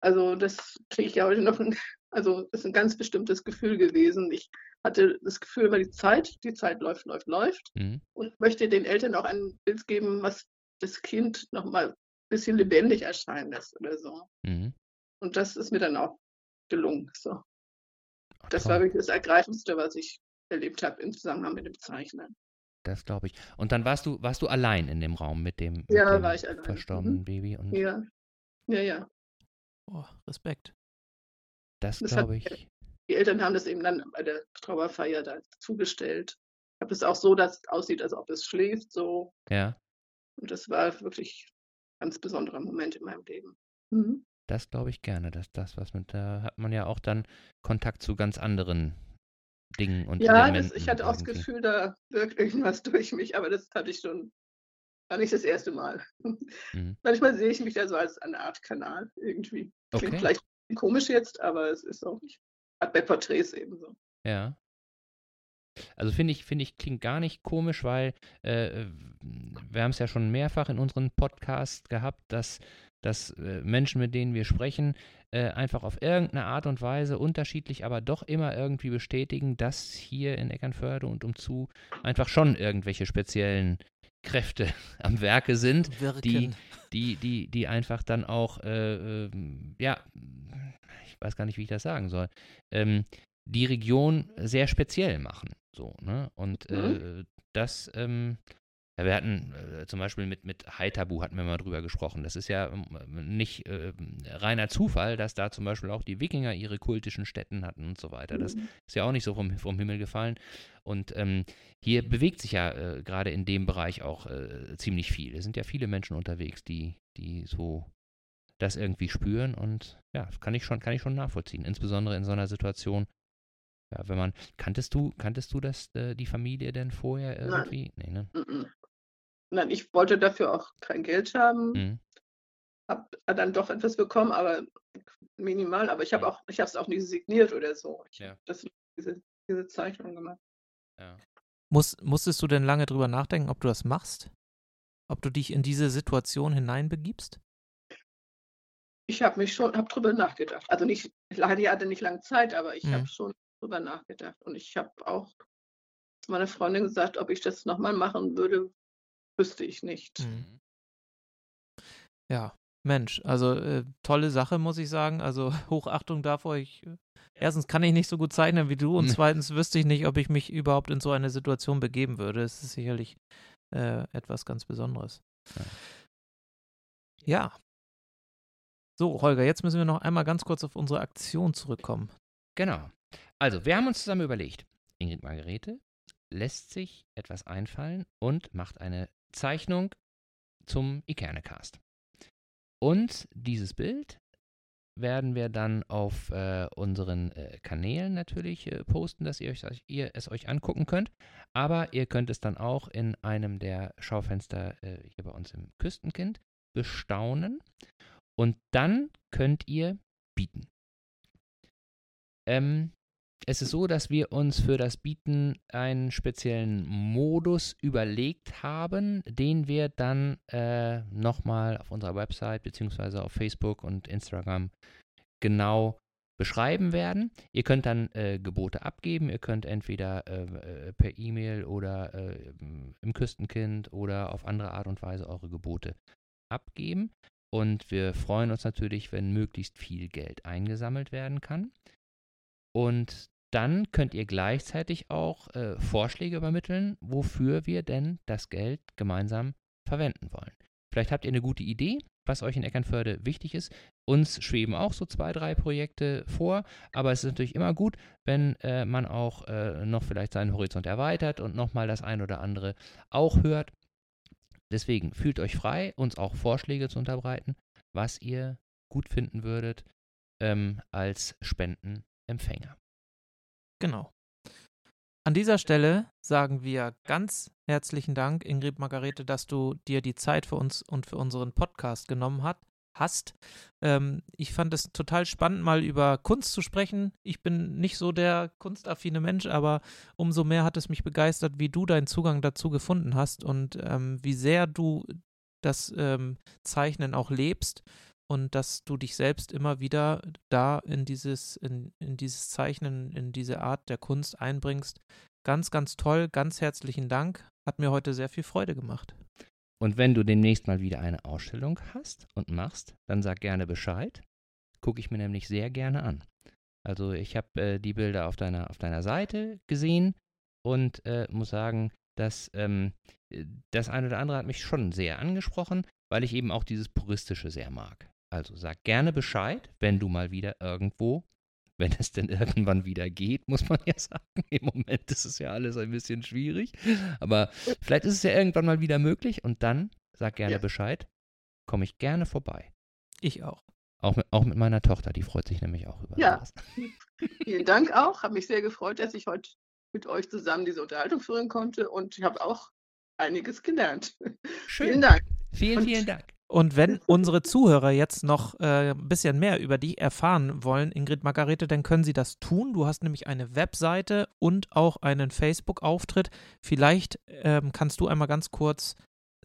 also das kriege ich ja heute noch, ein, also das ist ein ganz bestimmtes Gefühl gewesen. Ich hatte das Gefühl immer die Zeit, die Zeit läuft, läuft, läuft Mhm. und möchte den Eltern auch ein Bild geben, was das Kind nochmal ein bisschen lebendig erscheinen lässt oder so. Mhm. Und das ist mir dann auch gelungen. So. Das toll. war wirklich das Ergreifendste, was ich erlebt habe im Zusammenhang mit dem Zeichnen. Das glaube ich. Und dann warst du, warst du allein in dem Raum mit dem, mit Ja, dem war ich allein. verstorbenen Mhm. Baby. Und Ja, ja, ja. Oh, Respekt. das Das glaube ich. Die Eltern haben das eben dann bei der Trauerfeier da zugestellt. Ich habe es auch so, dass es aussieht, als ob es schläft. So. Ja, Und das war wirklich ein ganz besonderer Moment in meinem Leben. Mhm. Das glaube ich gerne. Dass das, was mit, da hat man ja auch dann Kontakt zu ganz anderen Dingen und Ja, das, ich hatte auch das irgendwie. Gefühl, da wirkt irgendwas durch mich, aber das hatte ich schon, war nicht das erste Mal. Mhm. Manchmal sehe ich mich da so als eine Art Kanal irgendwie. Klingt Okay. vielleicht komisch jetzt, aber es ist auch nicht. Hat bei Porträts ebenso. Ja. Also finde ich, finde ich, klingt gar nicht komisch, weil äh, wir haben es ja schon mehrfach in unseren Podcasts gehabt, dass, dass äh, Menschen, mit denen wir sprechen, äh, einfach auf irgendeine Art und Weise unterschiedlich, aber doch immer irgendwie bestätigen, dass hier in Eckernförde und umzu einfach schon irgendwelche speziellen Kräfte am Werke sind, Wirken. die, die, die einfach dann auch, äh, ähm, ja, ich weiß gar nicht, wie ich das sagen soll, ähm, die Region sehr speziell machen. So, ne? Und äh, das, ähm, ja, wir hatten äh, zum Beispiel mit, mit Haitabu hatten wir mal drüber gesprochen. Das ist ja ähm, nicht äh, reiner Zufall, dass da zum Beispiel auch die Wikinger ihre kultischen Stätten hatten und so weiter. Das Mhm. ist ja auch nicht so vom, vom Himmel gefallen. Und ähm, hier bewegt sich ja äh, gerade in dem Bereich auch äh, ziemlich viel. Es sind ja viele Menschen unterwegs, die, die so das irgendwie spüren und ja, kann ich schon, kann ich schon nachvollziehen. Insbesondere in so einer Situation. Ja, wenn man, kanntest du, kanntest du das, äh, die Familie denn vorher Nein. irgendwie? Nee, ne? Nein, ich wollte dafür auch kein Geld haben, Mhm. habe dann doch etwas bekommen, aber minimal, aber ich habe auch, ich habe es auch nie signiert oder so. Ich Ja. habe das diese, diese Zeichnung gemacht. Ja. Muss, musstest du denn lange drüber nachdenken, ob du das machst? Ob du dich in diese Situation hineinbegibst? Ich habe mich schon, habe drüber nachgedacht. Also nicht, ich hatte hatte nicht lange Zeit, aber ich Mhm. habe schon drüber nachgedacht. Und ich habe auch zu meiner Freundin gesagt, ob ich das nochmal machen würde, wüsste ich nicht. Mhm. Ja, Mensch, also äh, tolle Sache, muss ich sagen. Also Hochachtung davor. Ich, äh, erstens kann ich nicht so gut zeichnen wie du und zweitens wüsste ich nicht, ob ich mich überhaupt in so eine Situation begeben würde. Es ist sicherlich äh, etwas ganz Besonderes. Ja. Ja. So, Holger, jetzt müssen wir noch einmal ganz kurz auf unsere Aktion zurückkommen. Genau. Also, wir haben uns zusammen überlegt, Ingrid Margarete lässt sich etwas einfallen und macht eine Zeichnung zum Ikernecast. Und dieses Bild werden wir dann auf äh, unseren äh, Kanälen natürlich äh, posten, dass ihr, euch, ihr es euch angucken könnt. Aber ihr könnt es dann auch in einem der Schaufenster äh, hier bei uns im Küstenkind bestaunen. Und dann könnt ihr bieten. Ähm, es ist so, dass wir uns für das Bieten einen speziellen Modus überlegt haben, den wir dann äh, nochmal auf unserer Website beziehungsweise auf Facebook und Instagram genau beschreiben werden. Ihr könnt dann äh, Gebote abgeben. Ihr könnt entweder äh, äh, per E-Mail oder äh, im Küstenkind oder auf andere Art und Weise eure Gebote abgeben. Und wir freuen uns natürlich, wenn möglichst viel Geld eingesammelt werden kann. Und dann könnt ihr gleichzeitig auch äh, Vorschläge übermitteln, wofür wir denn das Geld gemeinsam verwenden wollen. Vielleicht habt ihr eine gute Idee, was euch in Eckernförde wichtig ist. Uns schweben auch so zwei, drei Projekte vor, aber es ist natürlich immer gut, wenn äh, man auch äh, noch vielleicht seinen Horizont erweitert und nochmal das ein oder andere auch hört. Deswegen fühlt euch frei, uns auch Vorschläge zu unterbreiten, was ihr gut finden würdet ähm, als Spendenempfänger. Genau. An dieser Stelle sagen wir ganz herzlichen Dank, Ingrid Margarete, dass du dir die Zeit für uns und für unseren Podcast genommen hat, hast. Ähm, ich fand es total spannend, mal über Kunst zu sprechen. Ich bin nicht so der kunstaffine Mensch, aber umso mehr hat es mich begeistert, wie du deinen Zugang dazu gefunden hast und ähm, wie sehr du das ähm, Zeichnen auch lebst und dass du dich selbst immer wieder da in dieses, in, in dieses Zeichnen, in diese Art der Kunst einbringst. Ganz, ganz toll, ganz herzlichen Dank. Hat mir heute sehr viel Freude gemacht. Und wenn du demnächst mal wieder eine Ausstellung hast und machst, dann sag gerne Bescheid. Gucke ich mir nämlich sehr gerne an. Also ich habe äh, die Bilder auf deiner, auf deiner Seite gesehen und äh, muss sagen, dass ähm, das eine oder andere hat mich schon sehr angesprochen, weil ich eben auch dieses Puristische sehr mag. Also sag gerne Bescheid, wenn du mal wieder irgendwo, wenn es denn irgendwann wieder geht, muss man ja sagen. Im Moment ist es ja alles ein bisschen schwierig. Aber vielleicht ist es ja irgendwann mal wieder möglich und dann sag gerne Ja. Bescheid. Komme ich gerne vorbei. Ich auch. Auch mit, auch mit meiner Tochter, die freut sich nämlich auch über Ja. sowas. Vielen Dank auch. Habe mich sehr gefreut, dass ich heute mit euch zusammen diese Unterhaltung führen konnte und ich habe auch einiges gelernt. Schön. Vielen Dank. Vielen, Und- vielen Dank. Und wenn unsere Zuhörer jetzt noch äh, ein bisschen mehr über dich erfahren wollen, Ingrid Margarete, dann können sie das tun. Du hast nämlich eine Webseite und auch einen Facebook-Auftritt. Vielleicht ähm, kannst du einmal ganz kurz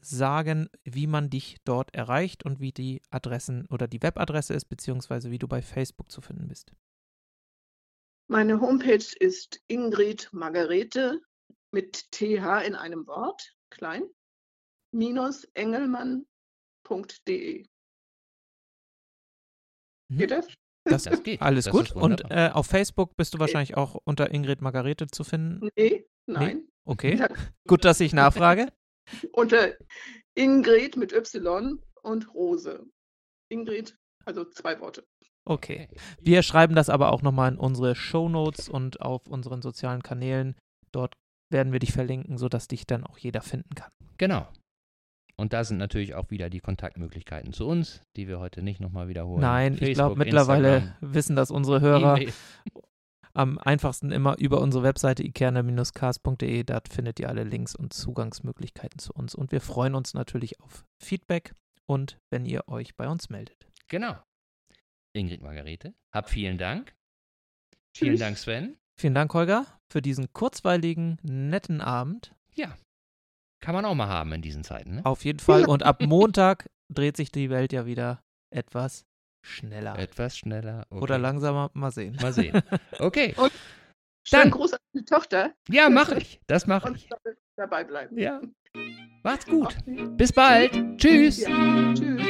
sagen, wie man dich dort erreicht und wie die Adressen oder die Webadresse ist, beziehungsweise wie du bei Facebook zu finden bist. Meine Homepage ist Ingrid Margarete mit TH in einem Wort, klein, minus engelmann.de. Mhm. Geht das? Das, Das geht. alles Das gut. Und äh, auf Facebook bist du wahrscheinlich auch unter Ingrid Margarete zu finden. Nee, nein. Okay, Ja, gut, dass ich nachfrage. Unter Ingrid mit Y und Rose. Ingrid, also zwei Worte. Okay. Wir schreiben das aber auch nochmal in unsere Shownotes und auf unseren sozialen Kanälen. Dort werden wir dich verlinken, sodass dich dann auch jeder finden kann. Genau. Und da sind natürlich auch wieder die Kontaktmöglichkeiten zu uns, die wir heute nicht nochmal wiederholen. Nein, ich glaube, Facebook, mittlerweile Instagram, wissen das unsere Hörer E-Mail. am einfachsten immer über unsere Webseite ikerne-cast.de. Dort findet ihr alle Links und Zugangsmöglichkeiten zu uns. Und wir freuen uns natürlich auf Feedback und wenn ihr euch bei uns meldet. Genau. Ingrid Margarete. Hab vielen Dank. Vielen. Dank, Sven. Vielen Dank, Holger, für diesen kurzweiligen, netten Abend. Ja. Kann man auch mal haben in diesen Zeiten, ne? Auf jeden Fall. Und ab Montag dreht sich die Welt ja wieder etwas schneller. Etwas schneller. Okay. Oder langsamer. Mal sehen. Mal sehen. Okay. Schönen Dann- Gruß an die Tochter Ja, mach ich. Das mache und ich. dabei bleiben. Ja. Macht's gut. Bis bald. Tschüss. Ja. Tschüss.